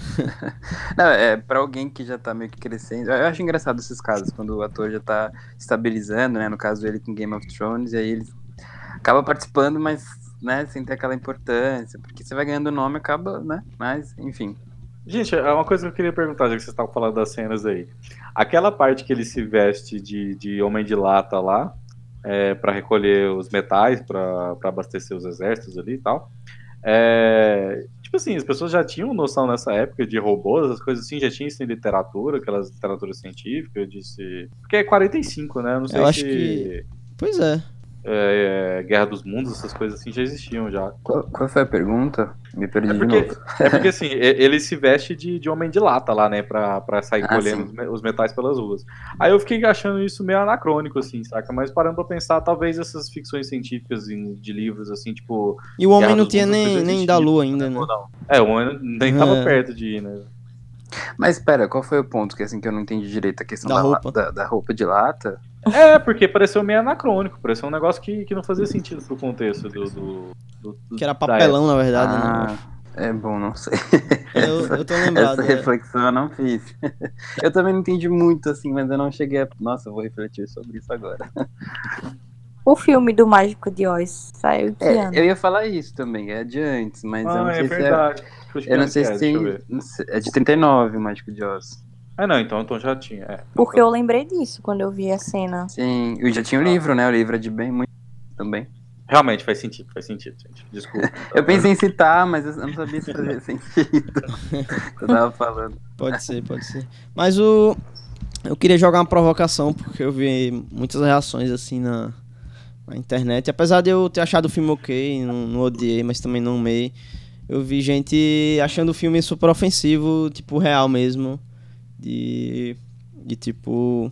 Não, é, pra alguém que já tá meio que crescendo. Eu acho engraçado esses casos, quando o ator já tá estabilizando, né? No caso ele com Game of Thrones, e aí ele acaba participando, mas né, sem ter aquela importância, porque você vai ganhando nome acaba, né? Mas, enfim. Gente, é uma coisa que eu queria perguntar, já que vocês estavam falando das cenas aí. Aquela parte que ele se veste de, de homem de lata lá, é, para recolher os metais, para abastecer os exércitos ali e tal. É, tipo assim, as pessoas já tinham noção nessa época de robôs, as coisas assim, já tinham isso em literatura, aquelas literaturas científicas, eu disse. Porque é 45, né? Não sei Eu se acho que- Pois é. É, Guerra dos Mundos, essas coisas assim já existiam já. Qual, qual foi a pergunta? Me perdi É de porque, novo. é porque assim, ele se veste de, de homem de lata lá, né? Pra, pra sair Ah, colhendo sim. os me- os metais pelas ruas. Aí eu fiquei achando isso meio anacrônico, assim, saca? Mas parando pra pensar, talvez essas ficções científicas em- de livros, assim, tipo. E o homem Guerra não tinha nem, nem da lua ainda, né? Ou não. É, o homem nem tava É. perto de ir, né? Mas espera, qual foi o ponto que assim que eu não entendi direito a questão Da da, roupa. da, da roupa de lata? É, porque pareceu meio anacrônico, pareceu um negócio que, que não fazia sentido pro contexto do. do, do- do- Que era papelão, na verdade, né? Ah, é bom, não sei. Eu, eu tô lembrado. Essa é. reflexão eu não fiz. Eu também não entendi muito assim, mas eu não cheguei a. Nossa, eu vou refletir sobre isso agora. O filme do Mágico de Oz saiu que É, ano? eu ia falar isso também, é de antes, mas eu Ah, não é sei se é. Verdade. Puxa, Eu não sei é, se tem. É de 39 o Mágico de Oz. Ah, não, então, então já tinha. É. Porque eu lembrei disso quando eu vi a cena. Sim, eu já tinha o livro, né? O livro é de bem muito também. Realmente faz sentido, faz sentido, gente. Desculpa. Eu pensei em citar, mas eu não sabia se fazia sentido. Eu tava falando. Pode ser, pode ser. Mas o. Eu queria jogar uma provocação, porque eu vi muitas reações assim na, na internet. Apesar de eu ter achado o filme ok, não, não odiei, mas também não amei. Eu vi gente achando o filme super ofensivo, tipo, real mesmo. De. De tipo.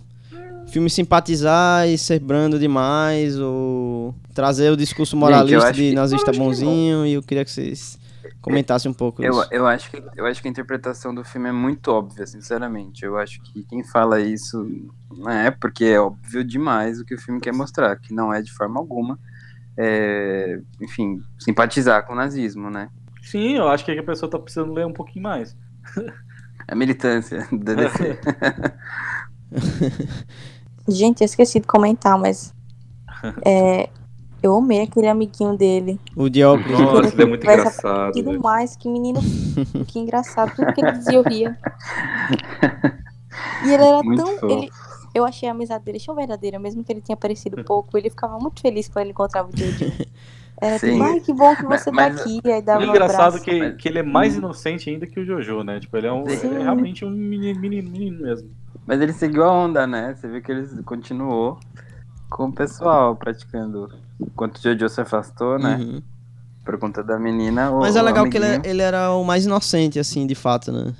Filme simpatizar e ser brando demais, ou trazer o discurso moralista acho de nazista não. bonzinho, e eu queria que vocês comentassem um pouco Eu, isso. eu, acho que, eu acho que a interpretação do filme é muito óbvia, sinceramente. Eu acho que quem fala isso não é porque é óbvio demais o que o filme quer mostrar, que não é de forma alguma, é, enfim, simpatizar com o nazismo, né? Sim, eu acho que a pessoa tá precisando ler um pouquinho mais. A militância do DDC. Gente, eu esqueci de comentar, mas. É, eu amei aquele amiguinho dele. O óculos. Nossa, ele é muito Tivesse engraçado. Que velho. mais, que menino. que engraçado. Tudo que ele dizia eu ria. E ele era Muito tão. Ele, eu achei a amizade dele tão verdadeira, mesmo que ele tinha aparecido pouco. Ele ficava muito feliz quando ele encontrava o Jojo. Era Sim. tipo, ai, que bom que você Mas- tá aqui. Aí dava E um engraçado abraço. que, que ele é mais inocente ainda que o Jojo, né? Tipo, ele é, um, ele é realmente um menino, menino, menino mesmo. Mas ele seguiu a onda, né? Você viu que ele continuou com o pessoal praticando. Enquanto o Jojo se afastou, né? Uhum. Por conta da menina. o- Mas é legal que ele, amiguinho- ele era o mais inocente, assim, de fato, né?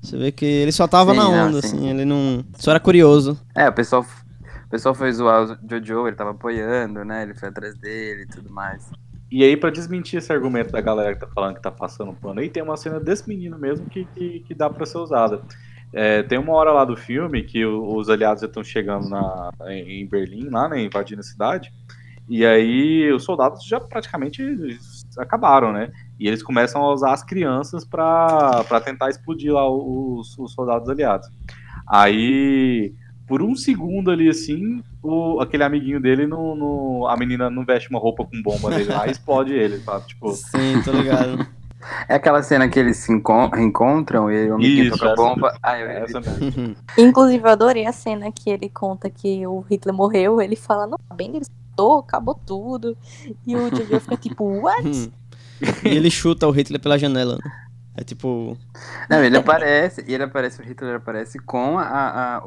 Você vê que ele só tava Sim, na onda, sim. assim, ele não. Só era curioso. É, o pessoal, pessoal foi zoar o Jojo, ele tava apoiando, né? Ele foi atrás dele e tudo mais. E aí, pra desmentir esse argumento da galera que tá falando que tá passando pano aí, tem uma cena desse menino mesmo que, que, que dá pra ser usada. É, tem uma hora lá do filme que os aliados estão chegando na, em Berlim, lá, né? Invadindo a cidade. E aí os soldados já praticamente acabaram, né? E eles começam a usar as crianças pra pra tentar explodir lá os, os soldados aliados. Aí, por um segundo ali, assim, o, aquele amiguinho dele, não, não- a menina não veste uma roupa com bomba dele lá e explode ele, sabe? Tipo, Sim, tô ligado. É aquela cena que eles se encon- reencontram e o amiguinho Isso, toca a essa bomba. Ah, eu essa mesmo. Inclusive, eu adorei a cena que ele conta que o Hitler morreu. Ele fala, não, tá bem, ele matou, acabou tudo. E o Jojo fica tipo, what? E ele chuta o Hitler pela janela, né? É tipo. Não, ele aparece, e ele aparece, o Hitler aparece com a, a, a,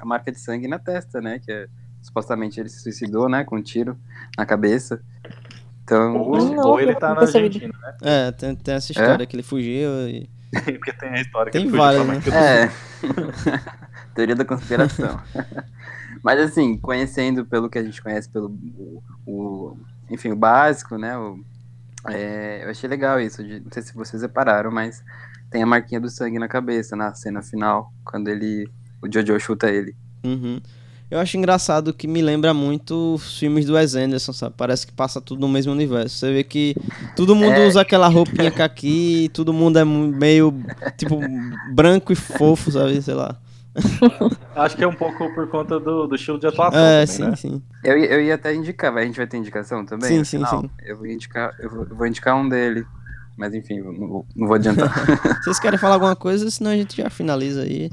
a marca de sangue na testa, né? Que é, supostamente ele se suicidou, né? Com um tiro na cabeça. Então. Ou, Não, ou ele tá na. Argentina, né? É, tem, tem essa história que ele fugiu e. Porque tem a história Tem que ele fugiu várias, pra né? É. Teoria da conspiração. Mas assim, conhecendo pelo que a gente conhece pelo o, o- enfim, o básico, né? o- é, eu achei legal isso. de- não sei se vocês repararam, mas tem a marquinha do sangue na cabeça na cena final, quando ele. O Jojo chuta ele. Uhum. Eu acho engraçado que me lembra muito os filmes do Wes Anderson, sabe? Parece que passa tudo no mesmo universo. Você vê que todo mundo É. usa aquela roupinha caqui, todo mundo é meio, tipo, branco e fofo, sabe? Sei lá. Acho que é um pouco por conta do, do estilo de atuação. É, também, sim, né? sim. Eu, ia- eu ia até indicar, a gente vai ter indicação também? Sim, sim, sim. Eu vou indicar, eu vou, eu vou indicar um dele. Mas enfim, não vou, não vou adiantar. Vocês querem falar alguma coisa? Senão a gente já finaliza aí.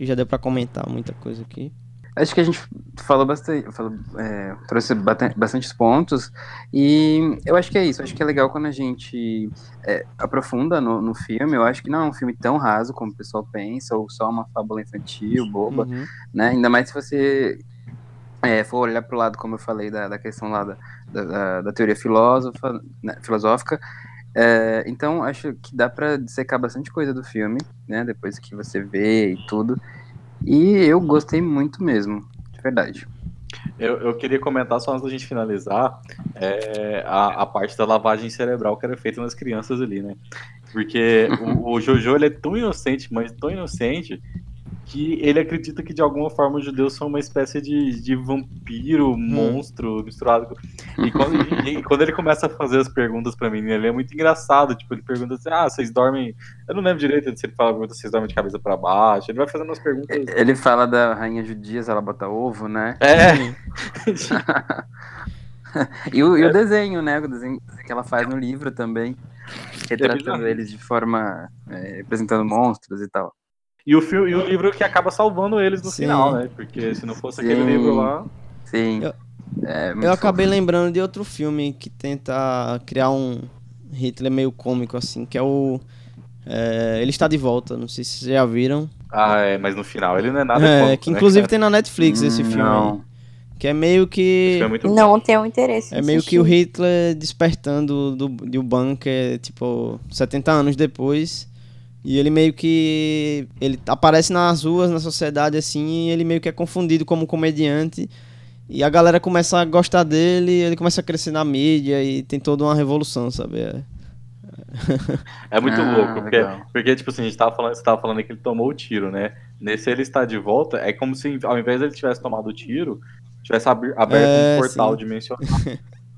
Que já deu pra comentar muita coisa aqui. Acho que a gente falou bastante, falou, é, trouxe bastantes pontos, e eu acho que é isso. Acho que é legal quando a gente é, aprofunda no, no filme. Eu acho que não é um filme tão raso como o pessoal pensa, ou só uma fábula infantil, boba, Uhum. né? Ainda mais se você é, for olhar pro lado, como eu falei, da, da questão lá da, da, da- da teoria filósofa, né, filosófica. É, então, acho que dá pra dissecar bastante coisa do filme, né? Depois que você vê e tudo. E eu gostei muito mesmo, de verdade. Eu, eu queria comentar só antes da gente finalizar é, a, a parte da lavagem cerebral que era feita nas crianças ali, né? Porque o, o Jojo ele é tão inocente, mas tão inocente, que ele acredita que de alguma forma os judeus são uma espécie de, de vampiro, monstro misturado com. E quando, e quando ele começa a fazer as perguntas pra menina, ele é muito engraçado. Tipo, ele pergunta assim: ah, vocês dormem. Eu não lembro direito se ele fala pergunta vocês dormem de cabeça pra baixo. Ele vai fazendo umas perguntas. Ele fala da rainha judia, se ela bota ovo, né? É, E o, e o desenho, né? O desenho que ela faz no livro também, retratando bizarro. eles de forma. é, representando monstros e tal. E o, filme, e o livro que acaba salvando eles no Sim. final, né? Porque se não fosse aquele Sim. livro lá. Sim. Eu- É, Eu acabei lembrando de outro filme que tenta criar um Hitler meio cômico, assim, que é o. é, ele está de volta, não sei se vocês já viram. Ah, é, mas no final ele não é nada É, cômico, que né, inclusive cara? tem na Netflix esse Hum, filme. aí. Não. Que é meio Esse que. filme é. Não tenho interesse. em É meio assistir. que o Hitler despertando do, do bunker, tipo, 70 anos depois. E ele meio que. Ele aparece nas ruas, na sociedade, assim, e ele meio que é confundido como comediante. E a galera começa a gostar dele, ele começa a crescer na mídia e tem toda uma revolução, sabe? É. É muito Ah, louco, porque, legal. porque, tipo assim, a gente tava falando, você tava falando que ele tomou o tiro, né? Nesse ele está de volta, é como se ao invés de ele tivesse tomado o tiro, tivesse aberto É, um portal sim. dimensional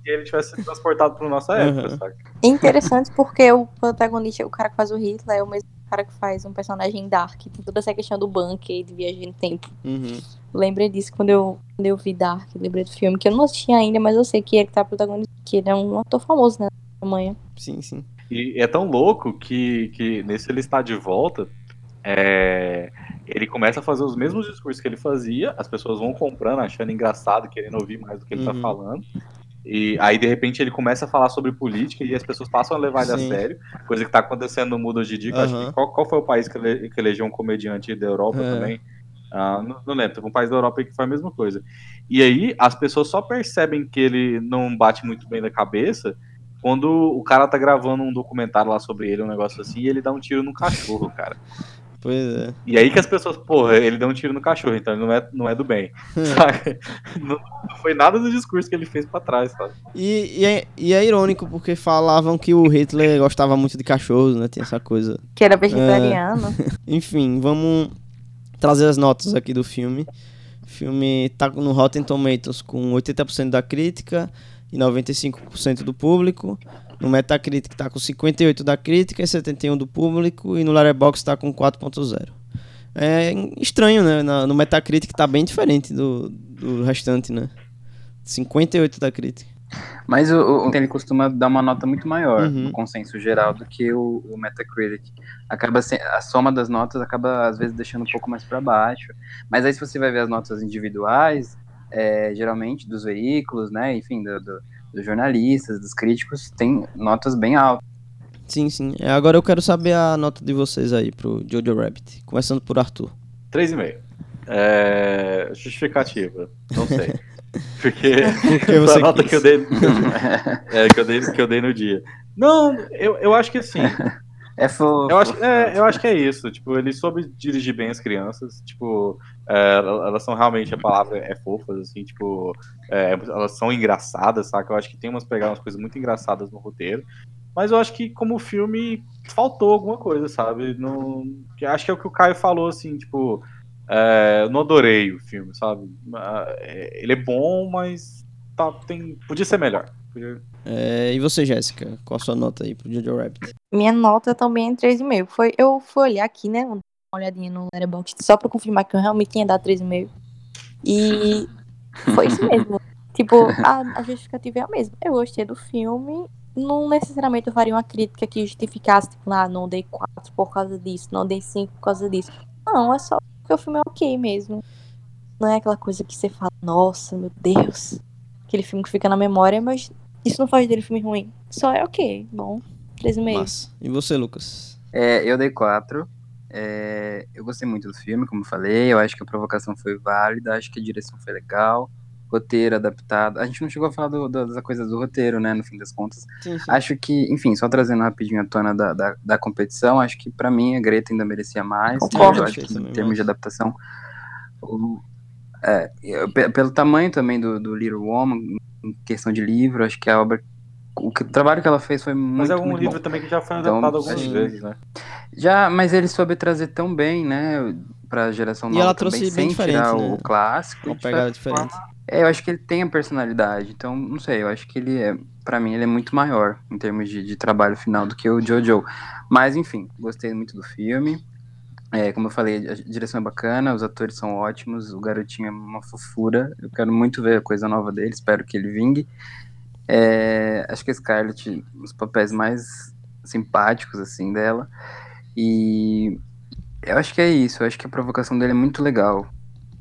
e ele tivesse sido transportado pra nossa época, Uhum. É interessante porque o protagonista, o cara que faz o Hitler, é o mesmo cara que faz um personagem Dark. Tem toda essa questão do bunker e de viagem no tempo. Uhum. Lembrei disso quando eu, quando eu vi Dark, lembrei do filme, que eu não assisti ainda, mas eu sei que ele tá protagonista, que ele é um ator famoso, né? Amanhã. Sim, sim. E é tão louco que, que nesse ele está de volta, é, ele começa a fazer os mesmos discursos que ele fazia, as pessoas vão comprando, achando engraçado, querendo ouvir mais do que ele tá Uhum. falando. E aí, de repente, ele começa a falar sobre política e as pessoas passam a levar ele a Sim. sério, coisa que tá acontecendo no mundo hoje em dia. eu acho que qual, qual foi o país que, ele, que elegeu um comediante da Europa É. também? Ah, não, não lembro, teve um país da Europa que foi a mesma coisa. E aí, as pessoas só percebem que ele não bate muito bem da cabeça quando o cara tá gravando um documentário lá sobre ele, um negócio assim, e ele dá um tiro no cachorro, cara. Pois é. E aí que as pessoas, porra, ele deu um tiro no cachorro, então ele não é, não é do bem. sabe? Não, não foi nada do discurso que ele fez pra trás, sabe? E, e, é, e é irônico porque falavam que o Hitler gostava muito de cachorros, né? Tem essa coisa. Que era vegetariano. Enfim, vamos trazer as notas aqui do filme. O filme tá no Rotten Tomatoes com 80% da crítica e 95% do público. No Metacritic tá com 58 da crítica e 71 do público e no Letterboxd tá com 4.0. É estranho, né? Na- no Metacritic tá bem diferente do, do restante, né? 58 da crítica. Mas o, o- ele costuma dar uma nota muito maior Uhum. no consenso geral do que o, o Metacritic. Acaba se- a soma das notas acaba às vezes deixando um pouco mais para baixo. Mas aí se você vai ver as notas individuais, é, geralmente dos veículos, né, enfim, do- do- dos jornalistas, dos críticos, tem notas bem altas. Sim, sim. É, agora eu quero saber a nota de vocês aí pro Jojo Rabbit. Começando por Arthur. 3,5. É... Justificativa. Não sei. Porque Porque a nota quis. que eu dei, é, que eu dei que eu dei no dia. Não, eu, eu acho que assim. É fofo. Eu acho, é, eu acho que é isso. Tipo, ele soube dirigir bem as crianças. Tipo, é, elas são realmente, a palavra é fofas, assim, tipo, é, elas são engraçadas, saca? Eu acho que tem umas pegar umas coisas muito engraçadas no roteiro. Mas eu acho que como filme faltou alguma coisa, sabe? Não, acho que é o que o Caio falou, assim, tipo, é, eu não adorei o filme, sabe? Ah, é, Ele é bom, mas tá, tem, podia ser melhor. Podia- É, e você, Jéssica? Qual a sua nota aí pro Jojo Rabbit? Minha nota também é 3,5. Foi, eu fui olhar aqui, né? uma olhadinha no Letterboxd só pra confirmar que eu realmente tinha dado 3,5. E foi isso mesmo. tipo, a, a justificativa é a mesma. Eu gostei do filme. Não necessariamente eu faria uma crítica que justificasse, tipo, ah, não dei 4 por causa disso, não dei 5 por causa disso. Não, é só porque o filme é ok mesmo. Não é aquela coisa que você fala, nossa, meu Deus. Aquele filme que fica na memória, mas isso não faz dele filme ruim. Só é ok, bom. 3,5. Massa. E você, Lucas? É, eu dei quatro. É, eu gostei muito do filme, como eu falei. Eu acho que a provocação foi válida, acho que a direção foi legal. Roteiro adaptado. A gente não chegou a falar do, do, das coisas do roteiro, né? No fim das contas. Sim, sim. Acho que, enfim, só trazendo rapidinho a tona da, da, da competição, acho que pra mim a Greta ainda merecia mais. Concordo. Eu acho que em termos de adaptação. o- é, pelo tamanho também do, do Little Woman, em questão de livro, acho que a obra. O, que- o trabalho que ela fez foi muito, Mas é um muito livro bom. também que já foi Então, adaptado algumas sim. vezes, né? Já, mas ele soube trazer tão bem, né, pra geração E nova ela também, trouxe sem bem diferente, tirar né? o clássico. Uma pegada forma, diferente. é, eu acho que ele tem a personalidade, então, não sei, eu acho que ele é, pra mim, ele é muito maior em termos de, de trabalho final do que o Jojo. Mas, enfim, gostei muito do filme. É, como eu falei, a direção é bacana, os atores são ótimos, o garotinho é uma fofura. Eu quero muito ver a coisa nova dele, espero que ele vingue. É, acho que a Scarlett, os papéis mais simpáticos, assim, dela. E eu acho que é isso, eu acho que a provocação dele é muito legal.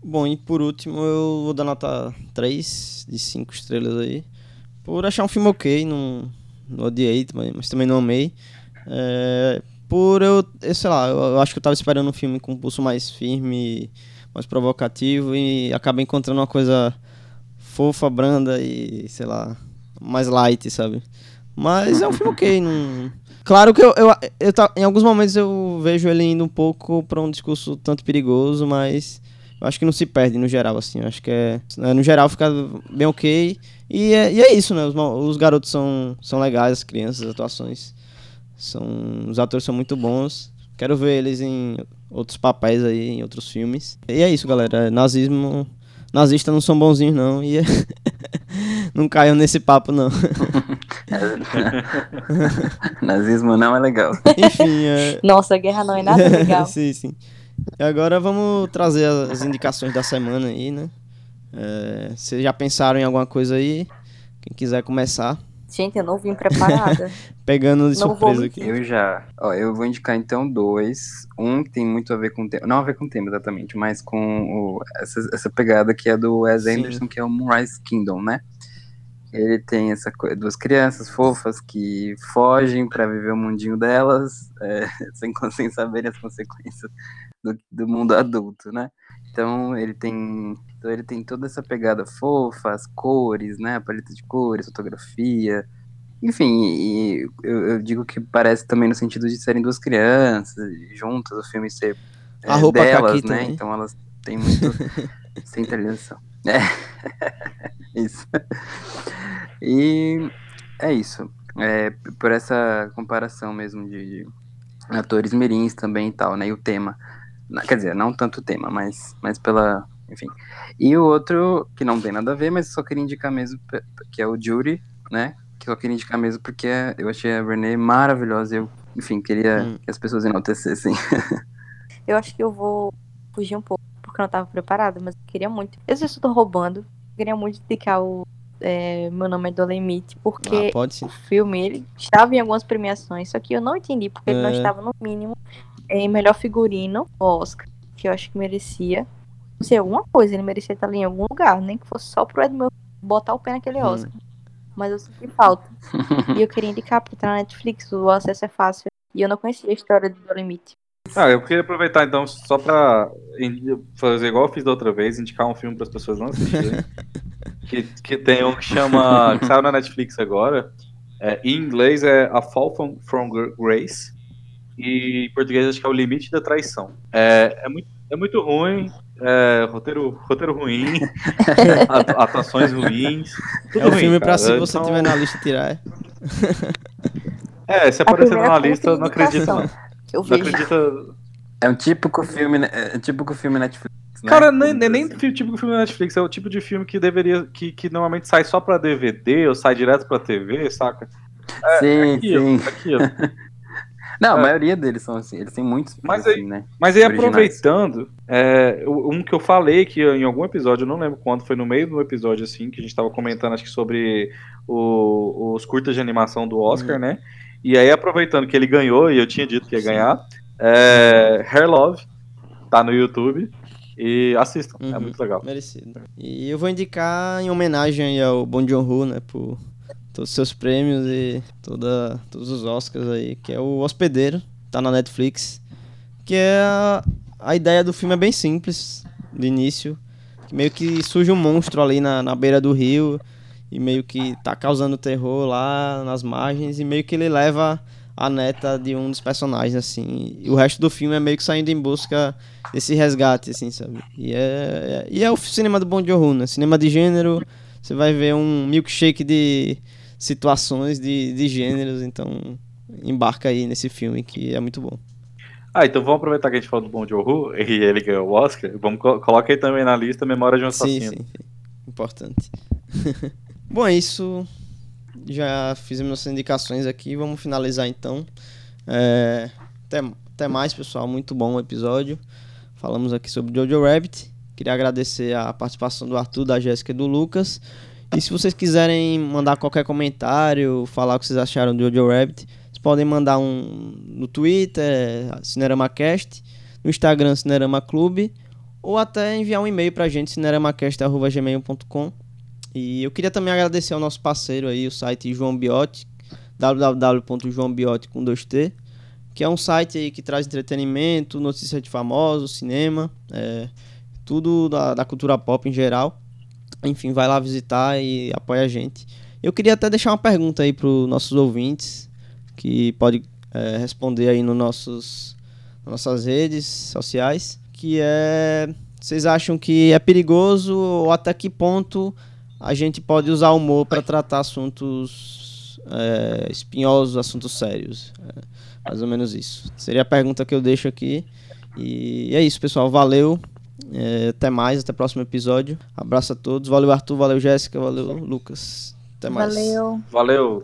Bom, e por último, eu vou dar nota 3 de 5 estrelas aí. Por achar um filme ok, não, não odiei, mas, mas também não amei. É, por eu, eu, sei lá, eu, eu acho que eu tava esperando um filme com um pulso mais firme, mais provocativo e acabei encontrando uma coisa fofa, branda e, sei lá, mais light, sabe? Mas é um filme ok, não... Claro que eu, eu, eu tá- em alguns momentos eu vejo ele indo um pouco pra um discurso tanto perigoso, mas eu acho que não se perde no geral, assim. Eu acho que é. é, No geral fica bem ok. E é, e é isso, né? Os, os garotos são, são legais, as crianças, as atuações. São, os atores são muito bons. Quero ver eles em outros papéis aí, em outros filmes. E é isso, galera. Nazismo. Nazistas não são bonzinhos, não. E não caiam nesse papo, não. Nazismo não é legal. Enfim, é. Nossa, a guerra não é nada legal. sim, sim. E agora vamos trazer as indicações da semana aí, né? É, Vocês já pensaram em alguma coisa aí? Quem quiser começar, Gente, eu não vim preparada. pegando de Não surpresa aqui. Eu já. Ó, eu vou indicar então dois. Um que tem muito a ver com o tema. Não a ver com o tema exatamente, mas com o- essa, essa pegada que é do Wes Sim. Anderson, que é o Moonrise Kingdom, né? Ele tem essa coisa, duas crianças fofas que fogem pra viver o mundinho delas, é, sem, sem saberem as consequências do, do mundo adulto, né? Então ele tem. Então ele tem toda essa pegada fofa, as cores, né? A paleta de cores, fotografia. Enfim, e eu, eu digo que parece também no sentido de serem duas crianças juntas, o filme ser A é, roupa delas, né? também. Então elas têm muito centralização. É. isso. E é isso. É, por essa comparação mesmo de, de atores mirins também e tal, né? E o tema. Quer dizer, não tanto o tema, mas, mas pela. Enfim. E o outro, que não tem nada a ver, mas só queria indicar mesmo, que é o Jury, né? Que eu queria indicar mesmo porque eu achei a Renee maravilhosa. e Eu, enfim, queria Hum. que as pessoas enaltecessem. Eu acho que eu vou fugir um pouco, porque eu não tava preparada, mas eu queria muito. Eu sei se eu tô roubando. Eu queria muito indicar o é, Meu Nome é Dolemite, porque Ah, o filme ele estava em algumas premiações, só que eu não entendi porque ele não É. estava no mínimo em melhor figurino Oscar, que eu acho que merecia. Não sei, alguma coisa, ele merecia estar ali em algum lugar, nem que fosse só pro Ed Murphy botar o pé naquele Hum. Oscar. Mas eu senti falta. e eu queria indicar porque tá na Netflix, o acesso é fácil. E eu não conhecia a história do Dolemite. Ah, eu queria aproveitar então só pra fazer igual eu fiz da outra vez, indicar um filme para as pessoas não assistirem. que, que tem um que chama. que saiu na Netflix agora. É, em inglês é A Fall from, from Grace. E em português acho que é O Limite da Traição. É, é, muito, é muito ruim. é, roteiro, roteiro ruim. atu- atuações ruins. Tudo É o ruim, filme pra cara. se você Então, tiver na lista tirar. é. É, se A aparecer na lista, de não acredito não. Eu Não vejo. acredita. É um típico filme, né? É um típico filme Netflix. né? Cara, nem, nem, assim. tipo de filme da Netflix, é o tipo de filme que deveria. que, que normalmente sai só pra DVD ou sai direto pra TV, saca? Sim, Aquilo, sim. aquilo. Não, a É. maioria deles são assim. Eles têm muitos Mas assim, né? Mas aí, Originais. aproveitando, é, um que eu falei que em algum episódio, eu não lembro quando, foi no meio do episódio, assim, que a gente tava comentando, acho que sobre o- os curtas de animação do Oscar, né? E aí, aproveitando que ele ganhou, e eu tinha dito que ia ganhar, é, Hair Love, tá no YouTube, e assistam, é Uhum. muito legal. Merecido. E eu vou indicar em homenagem aí ao Bon Joon-ho, né, por todos os seus prêmios e toda, todos os Oscars aí, que é o Hospedeiro, tá na Netflix, que é a, a ideia do filme é bem simples, de início, que meio que surge um monstro ali na, na beira do rio e meio que tá causando terror lá nas margens e meio que ele leva a neta de um dos personagens, assim, e o resto do filme é meio que saindo em busca desse resgate, assim, sabe? E é, e é o cinema do Bong Joon-ho, né? Cinema de gênero, você vai ver um milkshake de situações de, de gêneros, então embarca aí nesse filme que é muito bom. Ah, então vamos aproveitar que a gente falou do Bom Joon-ho, e ele ganhou o Oscar, vamos, co- coloca aí também na lista Memória de um Sim, Assassino. sim, sim. Importante. bom, é isso. Já fizemos nossas indicações aqui, vamos finalizar então. É, até, até mais, pessoal. Muito bom o episódio. Falamos aqui sobre Jojo Rabbit. Queria agradecer a participação do Arthur, da Jéssica e do Lucas. E se vocês quiserem mandar qualquer comentário, falar o que vocês acharam do Jojo Rabbit, vocês podem mandar um no Twitter, CineramaCast, no Instagram, Cinerama Clube, ou até enviar um e-mail pra gente, cineramacast.gmail.com. E eu queria também agradecer ao nosso parceiro aí, o site João Biote, www.joãobiote com 2t, que é um site aí que traz entretenimento, notícias de famosos, cinema, é, tudo da, da cultura pop em geral. Enfim, vai lá visitar e apoia a gente. Eu queria até deixar uma pergunta aí para os nossos ouvintes, que pode é, responder aí nos nossos, nas nossas redes sociais, que é, vocês acham que é perigoso ou até que ponto a gente pode usar humor para tratar assuntos é, espinhosos, assuntos sérios? É, mais ou menos isso. Seria a pergunta que eu deixo aqui. E é isso, pessoal. Valeu. É, até mais, até o próximo episódio. Abraço a todos. Valeu, Arthur. Valeu, Jéssica. Valeu, Lucas. Até mais. Valeu. Valeu.